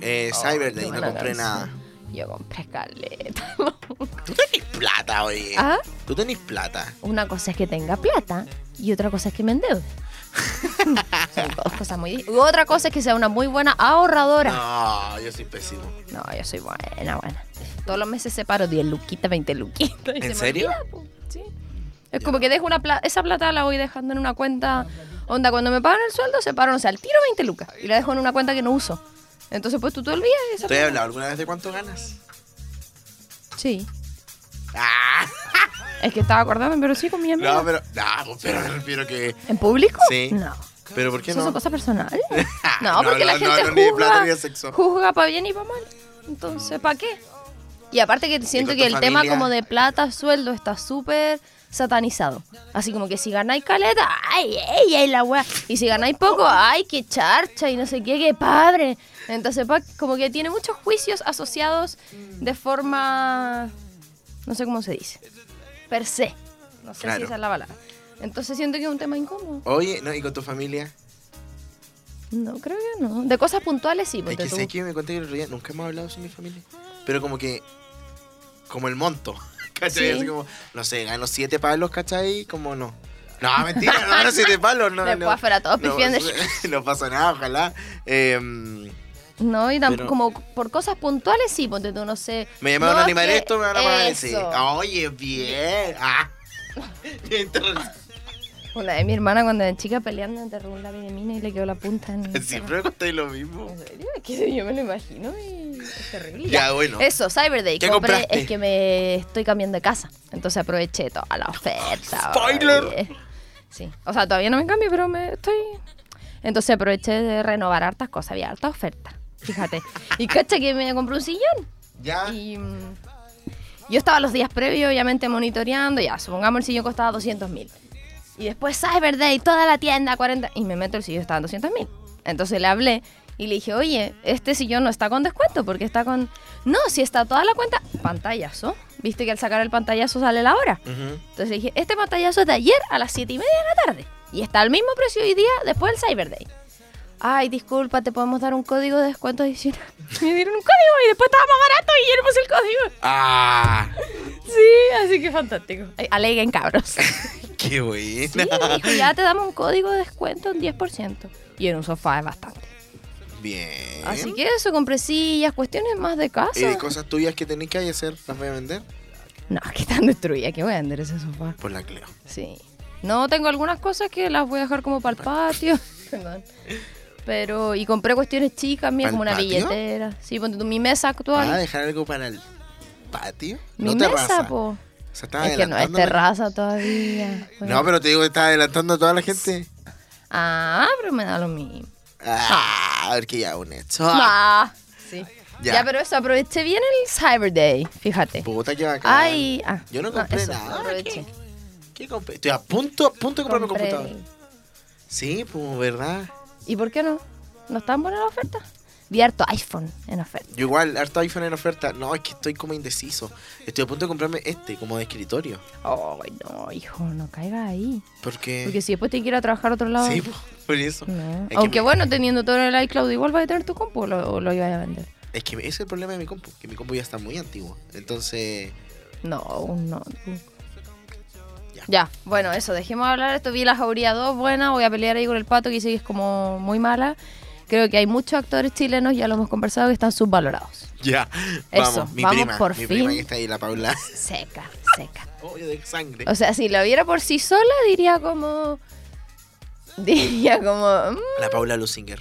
Eh, Cyber Day, no compré canción. nada. Yo compré caleta. (laughs) Tú tenés plata, oye. ah, Tú tenés plata. una cosa es que tenga plata y otra cosa es que me endeude. (laughs) Son dos cosas muy y Otra cosa es que sea una muy buena ahorradora. No, yo soy pésimo. No, yo soy buena, buena. Todos los meses separo 10 luquitas, 20 luquitas. ¿En se serio? olvida, po. Sí. Es como que dejo una plata, esa plata la voy dejando en una cuenta. Onda, cuando me pagan el sueldo, separo, no sé, al tiro 20 lucas. Y la dejo en una cuenta que no uso. Entonces, pues tú te olvidas esa ¿Te he hablado alguna vez de cuánto ganas? Sí. Ah, (laughs) Es que estaba acordando, pero sí con mi amiga. no, pero. No, pero me refiero que. ¿En público? Sí. No. ¿Pero por qué ¿Eso no? son cosas personales? (laughs) No, No, porque no, la no, gente no, ni de plata juzga, ni sexo. juzga para bien y para mal. Entonces, ¿para qué? Y aparte que siento que el tema como de plata, sueldo, está súper satanizado. Así como que si ganáis caleta, ¡ay, ey, ey, la wea! Y si ganáis poco, ¡ay, qué charcha! Y no sé qué, qué padre. Entonces, pa- como que tiene muchos juicios asociados de forma... No sé cómo se dice. Per se. No sé si Claro. esa es la palabra. Entonces siento que es un tema incómodo. Oye, ¿no? ¿Y con tu familia? No, creo que no. De cosas puntuales sí, Es porque que tú... sé que me conté el otro día, nunca hemos hablado sobre mi familia. Pero como que. Como el monto. (laughs) ¿Cachai? Sí. Así como, no sé, gano siete palos, ¿cachai? Como no. No, mentira, no gano siete palos. No, Después no, todos no, pifiando. (laughs) no pasa nada, ojalá. Em, No, y Pero- como por cosas puntuales sí, ponte tú, no sé. me llamaron No, a es animar que esto, me van a pagar ese. Oye, bien. Ah. (laughs) Una de mi hermana cuando era chica peleando enterró un lápiz de mina y le quedó la punta en... Siempre me contáis lo mismo. ¿En serio? Es que yo me lo imagino y es terrible. Ya, bueno. Eso, Cyber Day. ¿Qué compré, compraste? es que me estoy cambiando de casa. Entonces aproveché toda la oferta. ¡Spoiler! oye. Sí. O sea, todavía no me cambio, pero me estoy. Entonces aproveché de renovar hartas cosas. Había harta oferta. Fíjate. Y cacha que me compré un sillón. Ya. Y mm, yo estaba los días previos, obviamente, monitoreando. Ya, supongamos el sillón costaba 200 mil. Y después Cyber Day, toda la tienda, 40. Y me meto el sillón, estaba en 200 mil. Entonces le hablé y le dije, oye, este sillón no está con descuento porque está con. No, si está toda la cuenta. Pantallazo Viste que al sacar el pantallazo sale la hora. Ujú. Entonces le dije, este pantallazo es de ayer a las 7 y media de la tarde. Y está al mismo precio hoy día después del Cyber Day. Ay, disculpa, te podemos dar un código de descuento adicional. (laughs) Me dieron un código y después estaba más barato y puse el código. ¡Ah! Sí, así que fantástico. Aleguen, cabros. (laughs) ¡Qué buena! Sí, dijo, ya te damos un código de descuento, un 10%. Y en un sofá es bastante. Bien. Así que eso, compré sillas, cuestiones más de casa. ¿Y de cosas tuyas que tenés que hacer? ¿Las voy a vender? No, (laughs) que están destruidas, que voy a vender ese sofá. Por la Cleo. Sí. No, tengo algunas cosas que las voy a dejar como para el patio. Perdón. Pero, y compré cuestiones chicas mías, ¿Pa'l como una patio? billetera. Sí, ponte tú, mi mesa actual. ¿Vas a dejar algo para el patio? mi no mesa, terraza. po. O sea, estás Es que no es terraza todavía. (laughs) No, pero te digo que estás adelantando a toda la gente. Ah, pero me da lo mismo. Ah, a ver que ya un hecho. Ah, sí. Ya. Ya. pero eso, aproveché bien el Cyber Day, fíjate. Puta que bacán. Ay, ah, Yo no compré eso, nada. aproveché. ¿Qué compré? Estoy a punto, a punto de comprarme un Compré. computador. Sí, pues, ¿verdad? ¿Y por qué no? ¿No están buenas las ofertas? Vi harto iPhone en oferta. Yo igual, harto iPhone en oferta. No, es que estoy como indeciso. Estoy a punto de comprarme este, como de escritorio. Ay, no, hijo, no caiga ahí. Porque... Porque si después te a trabajar a otro lado. Sí, por eso. No. Es que Aunque me- bueno, teniendo todo en el iCloud, igual vas a tener tu compu o lo, lo ibas a vender. Es que ese es el problema de mi compu, que mi compu ya está muy antiguo. Entonces, No, no. Ya. Ya. bueno, eso, dejemos de hablar esto. Vi la jauría 2 buena, voy a pelear ahí con el pato que que es como muy mala. Creo que hay muchos actores chilenos, ya lo hemos conversado, que están subvalorados. ya. Eso, vamos, mi vamos prima, por mi fin. prima que está ahí, la Paula. Seca, seca. (laughs) Oye, de sangre. O sea, si la viera por sí sola, diría como. Diría como. mm, La Paula Lusinger.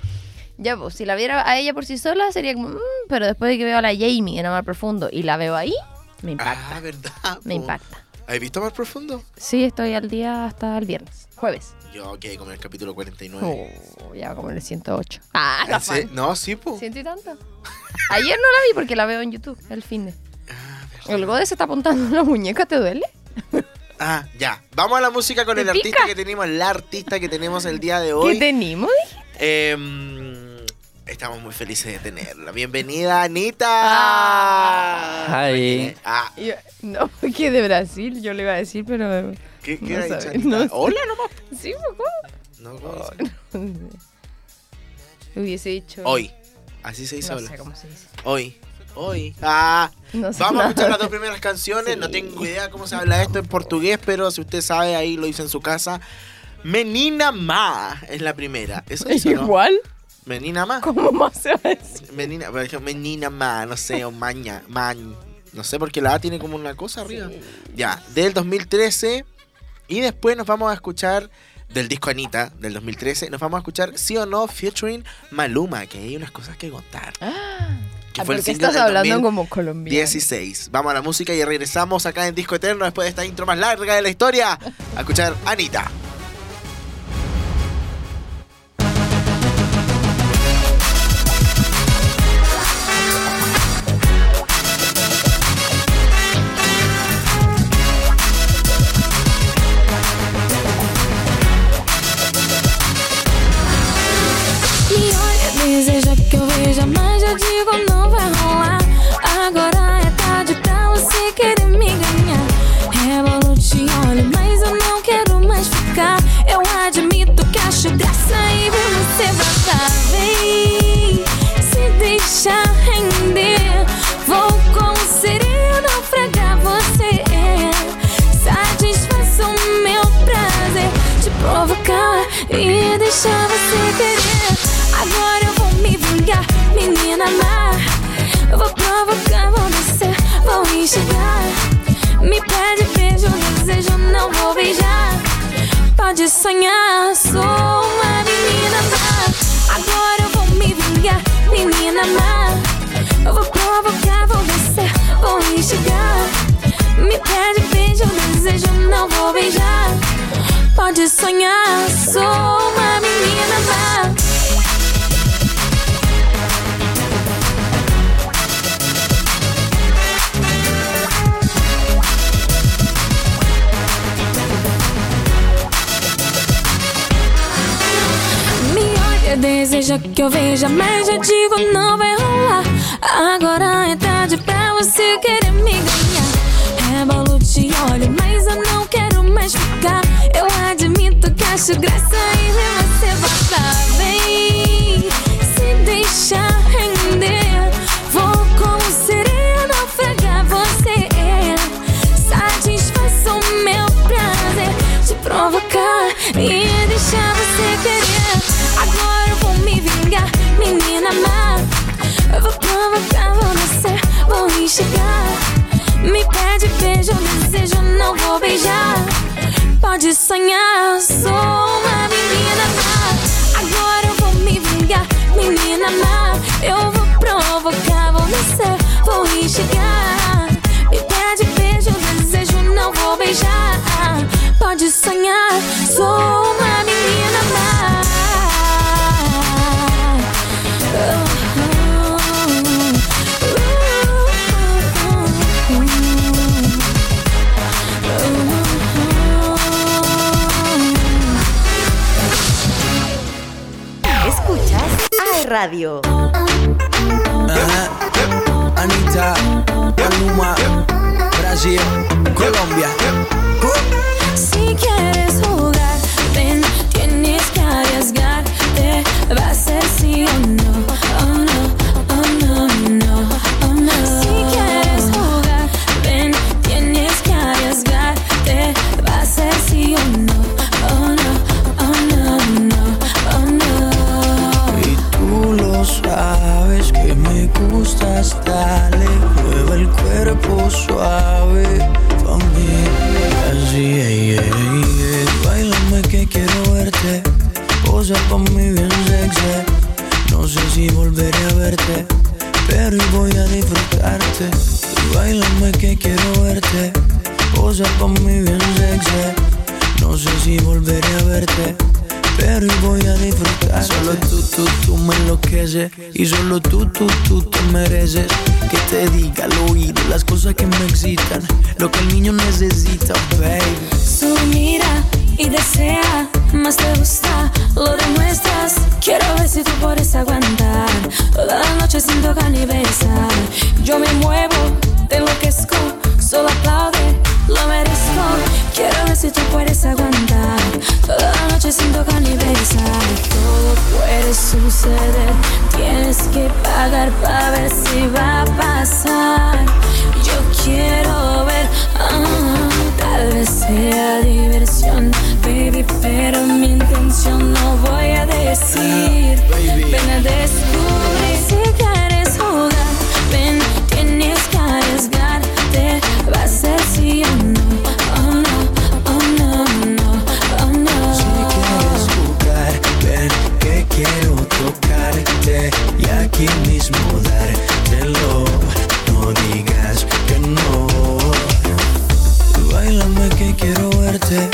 ya, pues, si la viera a ella por sí sola, sería como. mm, pero después de que veo a la Jamie en Amar Profundo y la veo ahí, me impacta. Ah, ¿verdad? me po? impacta. ¿Has visto más profundo? Sí, estoy al día hasta el viernes. Jueves. Yo quedé como en el capítulo 49. Oh, ya como en el 108. Ah, la. No, sí, po. Ciento y tanto. Ayer no la vi porque la veo en YouTube, el fin de. Ah, El Gode se está apuntando en la muñeca, ¿te duele? Ah, ya. Vamos a la música con ¿Te el artista que tenemos, la artista que tenemos el día de ¿Qué hoy. tenemos? dije? Estamos muy felices de tenerla. Bienvenida, Anita. Ah, Y yo, no, porque de Brasil, yo le iba a decir, pero. ¿qué, qué No ha dicho, sabe, Anita? no sé. Hola nomás. Sí, ¿cómo? No, ¿cómo? (laughs) Hubiese dicho. Hoy. Así se dice No hola. sé cómo se dice. Hoy. Hoy. Ah. No sé Vamos a escuchar las dos primeras canciones. Sí. No tengo idea cómo se habla esto en portugués, pero si usted sabe, ahí lo dice en su casa. Menina Ma es la primera. ¿Eso ¿Es dice, no? (laughs) Menina Ma. ¿Cómo más se va a decir? Menina, por ejemplo, menina Ma, no sé, o maña, man. No sé, porque la A tiene como una cosa arriba. Ya, del 2013. Y después nos vamos a escuchar del disco Anita del 2013. Nos vamos a escuchar Sí o No featuring Maluma, que hay unas cosas que contar. Ah, Que fue el ¿por qué single estás hablando como colombiano? 16. Vamos a la música y regresamos acá en Disco Eterno después de esta intro más larga de la historia. A escuchar Anita. Deixar você querer. Agora eu vou me vingar, menina má. Eu vou provocar, vou descer, vou enxergar. Me pede beijo, desejo, não vou beijar. Pode sonhar, sou uma menina má. Agora eu vou me vingar, menina má. Eu vou provocar, vou descer, vou enxergar. Me pede beijo, desejo, não vou beijar. Pode sonhar, sou deseja que eu veja, mas eu digo não vai rolar. Agora é tarde pra você querer me ganhar. olho, mas eu não quero mais ficar. Eu admito que acho graça em você voltar. Vem se deixar beijo, desejo, não vou beijar. Pode sonhar, sou uma menina má. Agora eu vou me vingar, menina má. Eu vou provocar, vou descer, vou enxergar. Me pede beijo, desejo, não vou beijar. Pode sonhar, sou Radio. Anita, Maluma, Brasil, Colombia. Si quieres y aquí mismo dártelo. No digas que no. Bailame que quiero verte,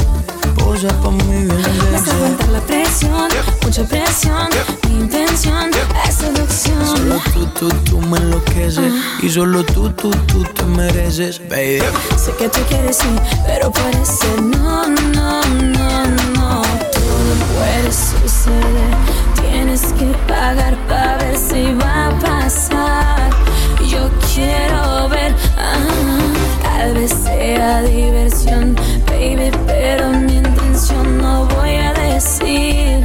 posa pa' mí bien Vas a aguantar la presión, mucha presión, mi intención es seducción. Solo tú, tú, tú me enloqueces y solo tú, tú, tú te mereces, baby. Sé que tú quieres sí, pero ser no, no, no, no. Todo puede suceder. Tienes que pagar para ver si va a pasar. Yo quiero ver, ah, tal vez sea diversión, baby, pero mi intención no voy a decir.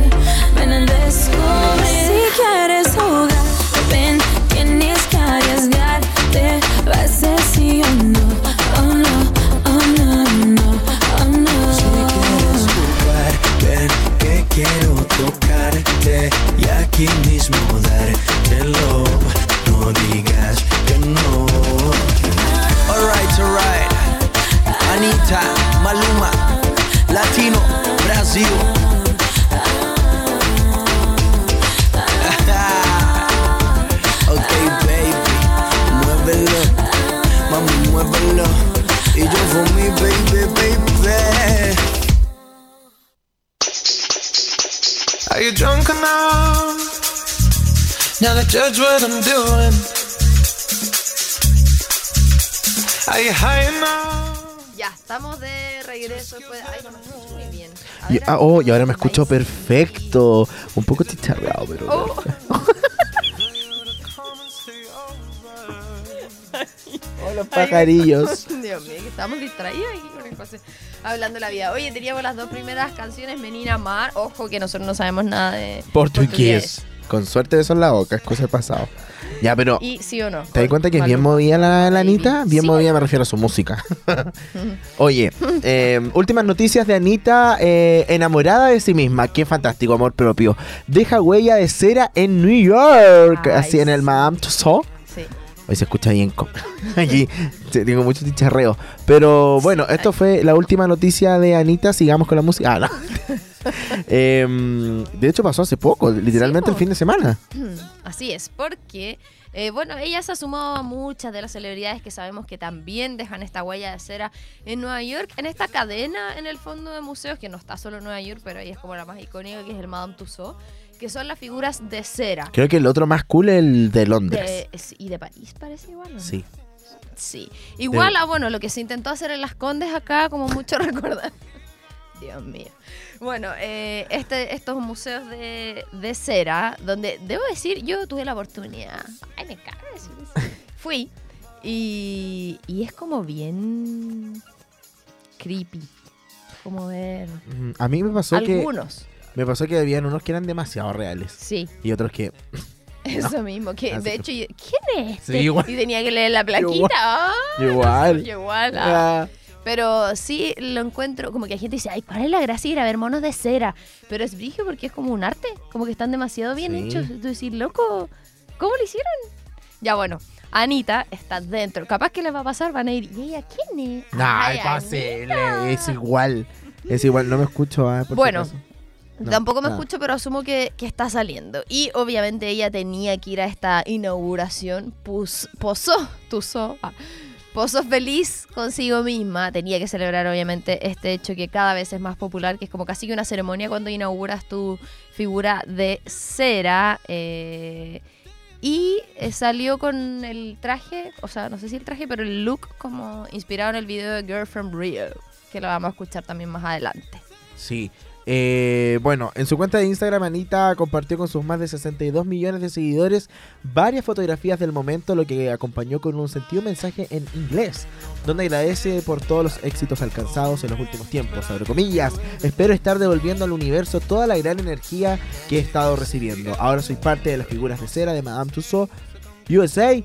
Judge what I'm doing? Are you high enough? Ya, estamos de regreso después. Ay, no me escucho muy bien. Y, ah, oh, y ahora me escucho perfecto. Un poco chicharrado, pero. Oh. (laughs) Hola, pajarillos. Dios (laughs) Dios mío, que estamos distraídos aquí con el José hablando de la vida. Oye, teníamos las dos primeras canciones, Menina Mar. Ojo que nosotros no sabemos nada de Portugués. Con suerte eso en la boca, es cosa del pasado. Ya, pero Y sí o no. ¿te das cuenta que es bien movida la, la Anita? Bien Sí. movida me refiero a su música. (laughs) Oye, eh, últimas noticias de Anita, eh, enamorada de sí misma. Qué fantástico, amor propio. Deja huella de cera en New York, Ay, así en el. Madame Tussauds. Hoy se escucha bien. te- tengo (laughs) mucho chicharreo. Pero bueno, esto fue la última noticia de Anita. Sigamos con la música. Ah, no. (laughs) Em, de hecho, pasó hace poco, literalmente el fin de semana. (clears throat) Así es, porque, eh, bueno, ella se sumó a muchas de las celebridades que sabemos que también dejan esta huella de cera en Nueva York, en esta cadena, en el fondo de museos, que no está solo en Nueva York, pero ahí es como la más icónica, que es el Madame Tussauds, que son las figuras de cera. Creo que el otro más cool es el de Londres. De- y de París parece igual. ¿o no? Sí. Sí. Igual a, bueno, lo que se intentó hacer en Las Condes acá, como mucho (laughs) recordar. Dios mío. Bueno, eh, este, estos museos de, de cera, donde debo decir, yo tuve la oportunidad. Ay, me cago en decir eso. Fui. Y, y es como bien creepy. Como ver. Mm, A mí me pasó que Algunos. Me pasó que habían unos que eran demasiado reales Sí, y otros que (laughs) eso mismo. Que Así de hecho, yo, ¿quién es? Sí, este? igual. Y tenía que leer la plaquita. Igual. Ah, igual. igual. ah. Ah, Pero sí lo encuentro, como que la gente dice, ay, ¿cuál es la gracia de ir a ver monos de cera? Pero es brillo porque es como un arte, como que están demasiado bien Sí. hechos. Tú decís, loco, ¿cómo lo hicieron? Ya bueno, Anita está dentro. Capaz que les va a pasar, van a ir, ¿y ella quién es? no, Ay, es Anita". posible, es igual. Es igual, no me escucho. ah, por si Bueno. No, Tampoco me escucho, pero asumo que, que está saliendo. Y obviamente ella tenía que ir a esta inauguración. Pus, posó, tusó, ah, posó feliz consigo misma. Tenía que celebrar obviamente este hecho que cada vez es más popular, que es como casi que una ceremonia cuando inauguras tu figura de cera. eh, y eh, salió con el traje, o sea, no sé si el traje, pero el look como inspirado en el video de Girl from Rio, que lo vamos a escuchar también más adelante. Sí. Eh, bueno, en su cuenta de Instagram, Anita compartió con sus más de 62 millones de seguidores varias fotografías del momento, lo que acompañó con un sentido mensaje en inglés, donde agradece por todos los éxitos alcanzados en los últimos tiempos. Abre comillas, espero estar devolviendo al universo toda la gran energía que he estado recibiendo. Ahora soy parte de las figuras de cera de Madame Tussauds USA.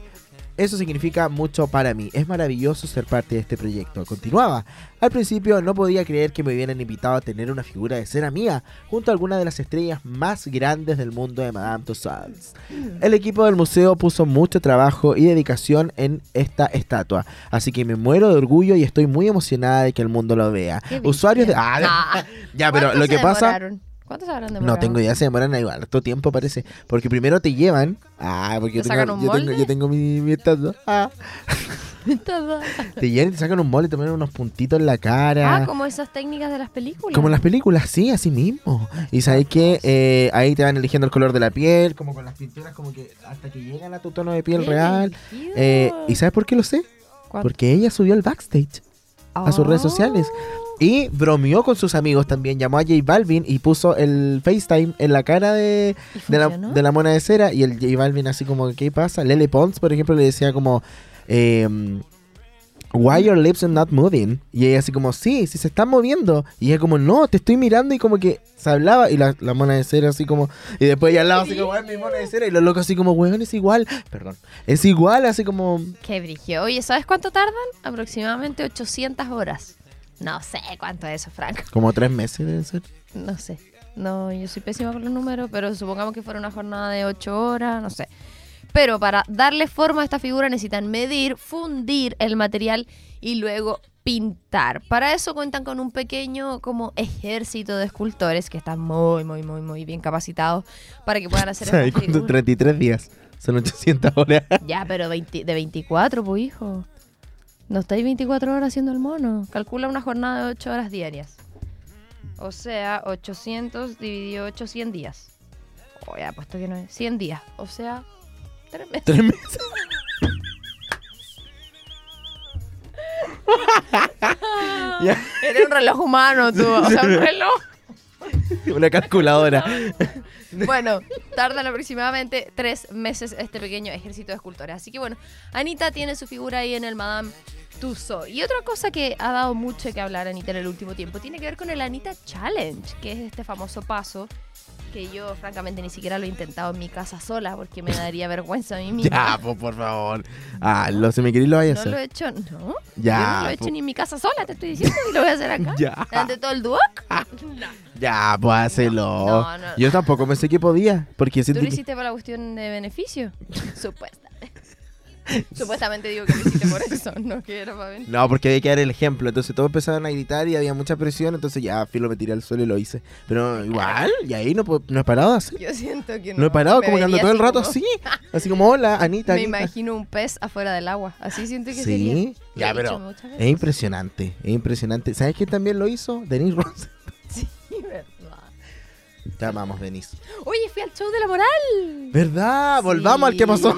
Eso significa mucho para mí. Es maravilloso ser parte de este proyecto. Continuaba. Al principio no podía creer que me hubieran invitado a tener una figura de cera mía junto a alguna de las estrellas más grandes del mundo de Madame Tussauds. El equipo del museo puso mucho trabajo y dedicación en esta estatua, así que me muero de orgullo y estoy muy emocionada de que el mundo lo vea. Usuarios de... Ah, Ah. (laughs) ya, pero ¿Cuánto lo que pasa... demoraron? ¿Cuántos habrán demorado? No tengo idea, se demoran igual, harto tiempo parece. Porque primero te llevan. Ah, porque yo ¿Te sacan tengo, un yo tengo, yo mi, mi estatua. Ah. (laughs) Te llevan y te sacan un molde y te ponen unos puntitos en la cara. Ah, como esas técnicas de las películas. Como en las películas, sí, así mismo. Y sabes que eh, ahí te van eligiendo el color de la piel, como con las pinturas, como que hasta que llegan a tu tono de piel real. Eh, ¿Y sabes por qué lo sé? ¿Cuánto? Porque ella subió al backstage a sus redes Oh. sociales. Y bromeó con sus amigos también. Llamó a J Balvin y puso el FaceTime en la cara de, ¿Y de, la, funcionó? de la mona de cera. Y el J Balvin así como, ¿qué pasa? Lele Pons, por ejemplo, le decía como... em, Why your lips are not moving? Y ella así como, sí, sí se están moviendo. Y ella como, no, te estoy mirando y como que se hablaba. Y la, la mona de cera así como... Y después ella al lado así como, es mi mona de cera. Y los locos así como, weón, es igual. Perdón. Es igual, así como... Qué brigio. Oye, ¿sabes cuánto tardan? Aproximadamente 800 horas. No sé cuánto es eso, Frank. Como tres meses deben ser. No sé. No, yo soy pésima con los números, pero supongamos que fuera una jornada de 8 horas, no sé. Pero para darle forma a esta figura necesitan medir, fundir el material y luego pintar. Para eso cuentan con un pequeño como ejército de escultores que están muy, muy, muy, muy bien capacitados para que puedan hacer (laughs) ¿Sabes esta cuánto? figura. 33 días. Son 800 horas. Ya, pero 20 de 24, pues hijo. No estáis 24 horas haciendo el mono. Calcula una jornada de 8 horas diarias. O sea, 800 dividido 8, 100 días. Oh, ya, puesto que no es. 100 días. O sea, 3 meses. Tres meses. Ya. (laughs) Eres un reloj humano, tú. O sea, un reloj. (laughs) Una calculadora. (laughs) Bueno, tardan aproximadamente tres meses este pequeño ejército de escultores. Así que bueno, Anita tiene su figura ahí en el Madame Tussauds. Y otra cosa que ha dado mucho que hablar Anita en el último tiempo tiene que ver con el Anita Challenge, que es este famoso paso que yo francamente ni siquiera lo he intentado en mi casa sola porque me daría (laughs) vergüenza a mí (laughs) misma. Ya, pues por favor. Ah, lo si me querés lo vaya a No lo he hacer. hecho, ¿no? Ya, Yo no lo he hecho ni en mi casa sola, te estoy diciendo, y lo voy a hacer acá. (laughs) Ya. De todo el dúo. Ya, pues hácelo. No, no. Yo tampoco pensé que podía, porque ¿Tú lo que... hiciste por la cuestión de beneficio? Supuestamente. (laughs) Supuestamente digo que lo hiciste por eso, no que era para beneficio. No, porque había que dar el ejemplo. Entonces todos empezaron a gritar y había mucha presión. Entonces ya, filo, me tiré al suelo y lo hice. Pero igual, y ahí no, he parado así. Yo siento que no. No he parado, como que ando todo el rato como- así. (laughs) Así como, hola, Anita. Me Anita. imagino un pez afuera del agua. Así siento que sería. Sí, Lo ya, pero es impresionante. Es impresionante. ¿Sabes quién también lo hizo? Denise Rose. (laughs) Sí, verdad. Ya vamos, Denise. Oye, fui al show de la moral. ¿Verdad? Volvamos al que pasó.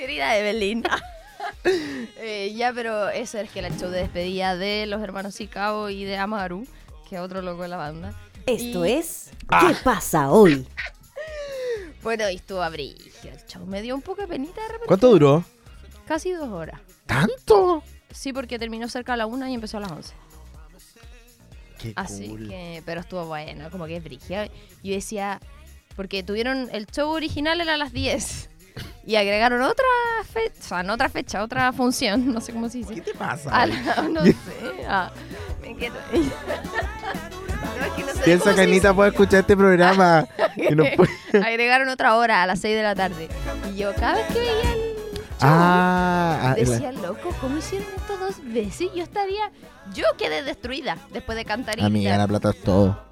Querida Evelyn. (laughs) Eh, ya, pero eso es que era el show de despedida de los hermanos Sicabo y de Amaru, que es otro loco de la banda. Esto Y- es ¿Qué pasa hoy? (laughs) Bueno, y estuvo a brillo el show. Me dio un poco de penita de repente. ¿Cuánto duró? Casi dos horas. ¿Tanto? Sí, porque terminó cerca a la una y empezó a las once. Qué Así cool. que, pero estuvo bueno, como que es brígido. Yo decía, porque tuvieron, el show original era a las 10 y agregaron otra fecha, o sea, no otra fecha, otra función, no sé cómo se dice. ¿Qué te pasa? A la- no (laughs) sé, ah, me quedo. No, es que no sé Piensa que. Anita puede escuchar este programa. y no (laughs) puede- Agregaron otra hora a las 6 de la tarde. Y yo cada vez que veía el show, Ah, ah, decía, loco, ¿cómo hicieron esto dos veces? Yo estaría, yo quedé destruida después de cantar y Amiga, la plata es todo.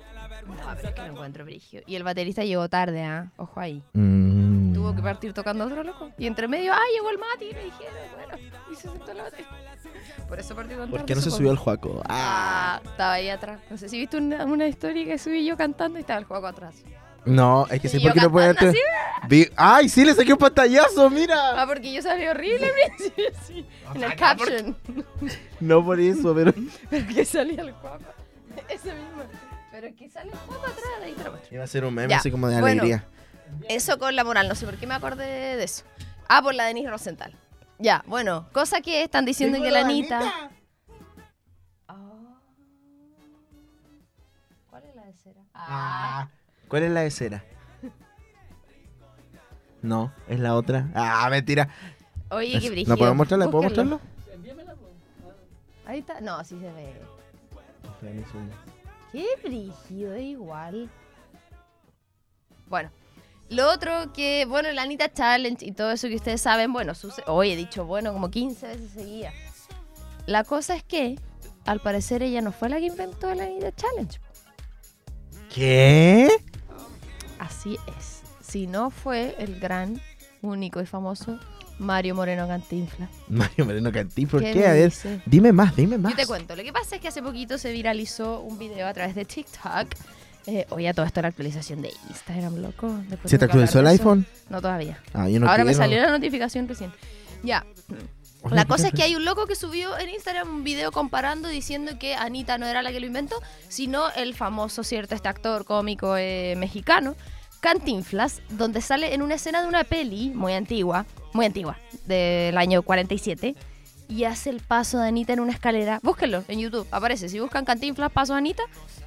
No, pero es que lo encuentro brigio. Y el baterista llegó tarde, ¿ah? Ojo ahí. Mm. Tuvo que partir tocando otro loco. Y entre medio, ah, llegó el Mati. Y le dijeron, bueno, y se sentó el baterista. Por eso partió tan ¿Por qué no se subió al Juaco? Ah. Ah, estaba ahí atrás. No sé si viste una, una historia que subí yo cantando y estaba el juego atrás. No, es que sí, porque no puede Vi- ¡Ay, sí, le saqué un pantallazo! ¡Mira! Ah, porque yo salí horrible principio, sí. En el caption. No por eso, pero. (laughs) Pero que salía el guapo. Ese mismo. Pero que sale el guapo atrás, ahí lo muestro. Iba a ser un meme Ya, así como de bueno. alegría. Eso con la moral, no sé por qué me acordé de eso. Ah, por la Denise Rosenthal. Ya, bueno, cosa que están diciendo que la Anita. Ah. ¿Cuál es la de cera? Ah. ¿Cuál es la de cera? No, es la otra. Ah, mentira. Oye, Es- qué brígido. ¿No podemos mostrarla? ¿Puedo mostrarlo? Ahí está. No, sí se ve. Qué brígido, es igual. Bueno, lo otro que, bueno, la Anita Challenge y todo eso que ustedes saben, bueno, suce- hoy he dicho bueno como 15 veces seguía. La cosa es que, al parecer, ella no fue la que inventó la Anita Challenge. ¿Qué? Así es. Si no fue el gran, único y famoso Mario Moreno Cantinflas. (laughs) Mario Moreno ¿por ¿Qué qué? A ver, dice? dime más, dime más. Yo te cuento, lo que pasa es que hace poquito se viralizó un video a través de TikTok. Eh, oye, todo esto la actualización de Instagram, loco. Después ¿Se te actualizó el iPhone? No, todavía. Ah, yo no Ahora me salió la notificación recién. Ya. Oye, La ¿qué cosa es que hay un loco que subió en Instagram un video comparando diciendo que Anita no era la que lo inventó, sino el famoso, cierto, este actor cómico eh, mexicano, Cantinflas, donde sale en una escena de una peli muy antigua, muy antigua, del año 47, y hace el paso de Anita en una escalera. Búsquenlo en YouTube, aparece. Si buscan Cantinflas, paso de Anita,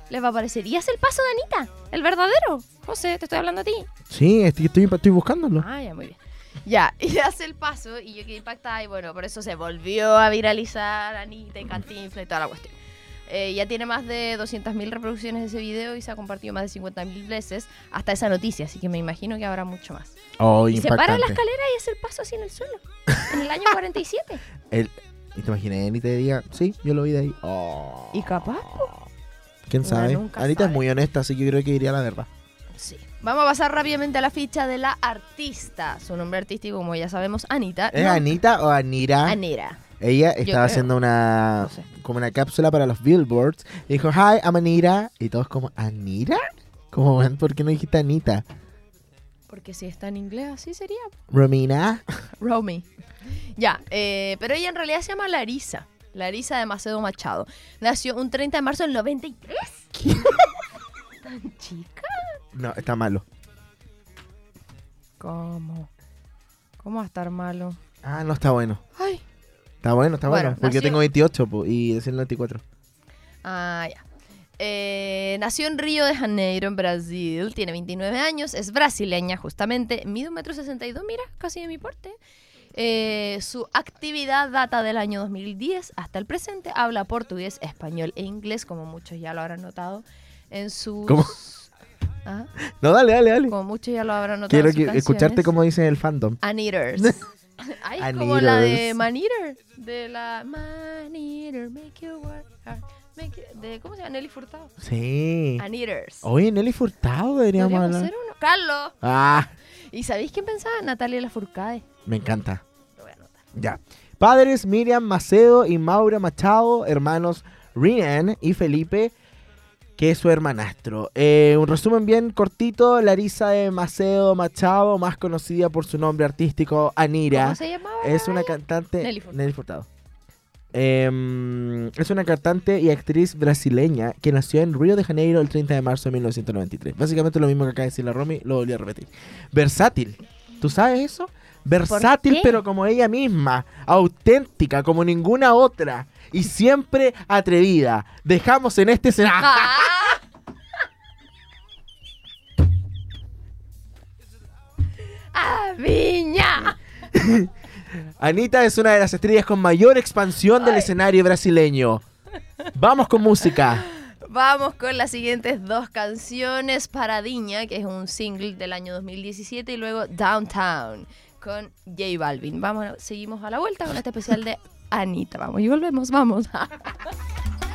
les va a aparecer. Y hace el paso de Anita, el verdadero. José, te estoy hablando a ti. Sí, estoy, estoy, estoy buscándolo. Ah, ya, muy bien. Ya, (laughs) y hace el paso y yo quedé impactada y bueno, por eso se volvió a viralizar Anita y Cantinflas y toda la cuestión. Eh, ya tiene más de 200.000 reproducciones de ese video y se ha compartido más de 50.000 veces hasta esa noticia, así que me imagino que habrá mucho más. Oh, y se para en la escalera y hace el paso así en el suelo, en el año (laughs) 47. El- ¿Y te imaginas? Ni te diga, sí, yo lo vi de ahí. Oh. Y capaz, po. ¿Quién sabe? Anita es muy honesta, así que yo creo que diría la verdad. Sí. Vamos a pasar rápidamente a la ficha de la artista. Su nombre artístico, como ya sabemos, Anita. ¿Es No, Anita o Anira? Anira. Ella estaba haciendo una No sé. como una cápsula para los billboards. Y dijo, hi, I'm Anira. Y todos como, ¿Anira? Como, "Man, ¿por qué no dijiste Anita? Porque si está en inglés, así sería. Romina. (laughs) Romy. Ya, eh, pero ella en realidad se llama Larisa. Larisa de Macedo Machado. Nació un 30 de marzo del 93. (laughs) ¿Tan chica? No, está malo. ¿Cómo? ¿Cómo va a estar malo? Ah, no está bueno. Ay. Está bueno, está bueno. Bueno, porque yo nació- tengo 28 po, y decir 94. Ah, ya. Eh, nació en Río de Janeiro, en Brasil. Tiene 29 años. Es brasileña, justamente. Mide un metro 62, mira, casi de mi porte. Eh, su actividad data del año 2010 hasta el presente. Habla portugués, español e inglés, como muchos ya lo habrán notado en sus... ¿Cómo? Ah, No, dale, dale, dale. como muchos ya lo habrán notado Quiero que- escucharte como dice el fandom. Aneaters. (laughs) Ay, es como la de Aneaters. Maneater. De la Maneater, make you work hard, make you- de, ¿Cómo se llama? Nelly Furtado. Sí. Aneaters. Oye, Nelly Furtado deberíamos hablar. hacer uno. ¡Carlos! Ah, ¿Y sabéis quién pensaba? Natalia Lafourcade. me encanta. Lo voy a anotar. Ya. Padres Miriam Macedo y Maura Machado, hermanos Rian y Felipe, que es su hermanastro. Eh, un resumen bien cortito, Larisa de Macedo Machado, más conocida por su nombre artístico Anira. ¿Cómo se llamaba? Es una cantante. Nelly Furtado. Nelly Furtado. Em, es una cantante y actriz brasileña que nació en Río de Janeiro el 30 de marzo de 1993. Básicamente lo mismo que acaba de decir la Romy, lo volví a repetir. Versátil. ¿Tú sabes eso? Versátil, pero como ella misma. Auténtica, como ninguna otra. Y siempre atrevida. Dejamos en este escenario. Viña! (laughs) Anita es una de las estrellas con mayor expansión del escenario brasileño. Vamos con música. Vamos con las siguientes dos canciones. Paradiña, que es un single del año 2017, y luego Downtown con J Balvin. Vamos, seguimos a la vuelta con este especial de Anita. Vamos y volvemos, vamos. (laughs)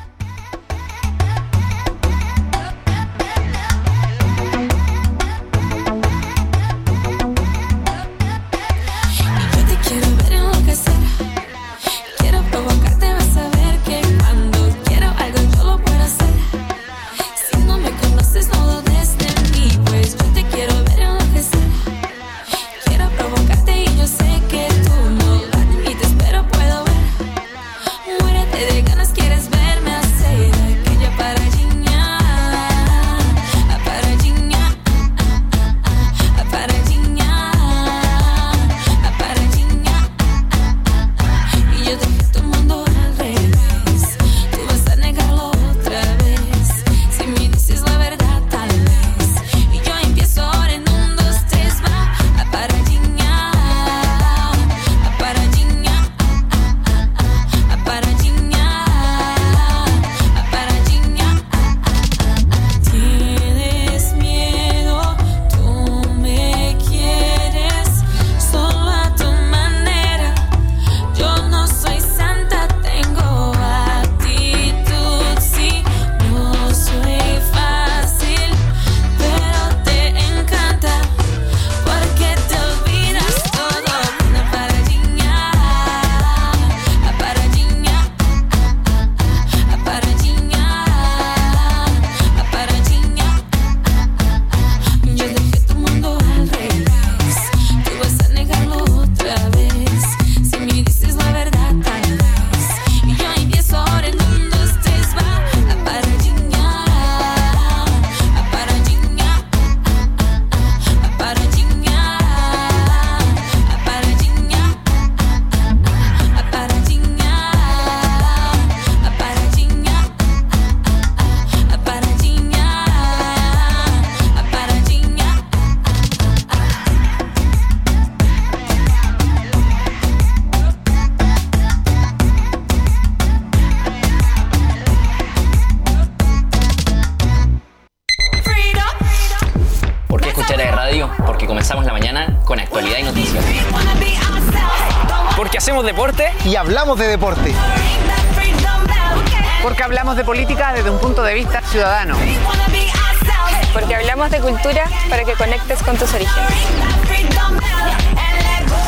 hablamos de cultura para que conectes con tus orígenes.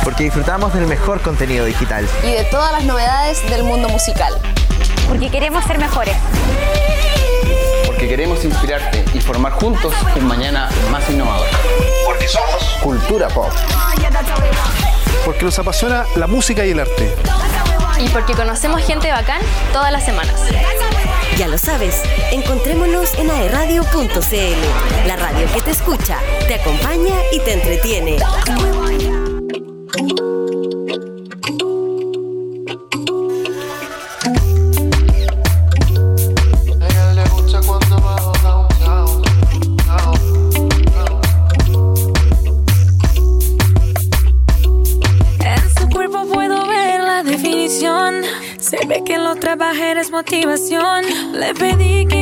Porque disfrutamos del mejor contenido digital. Y de todas las novedades del mundo musical. Porque queremos ser mejores. Porque queremos inspirarte y formar juntos un mañana más innovador. Porque somos Cultura Pop. Porque nos apasiona la música y el arte. Y porque conocemos gente bacán todas las semanas. Ya lo sabes, encontrémonos en aerradio.cl, la radio que te escucha, te acompaña y te entretiene. Le pedí que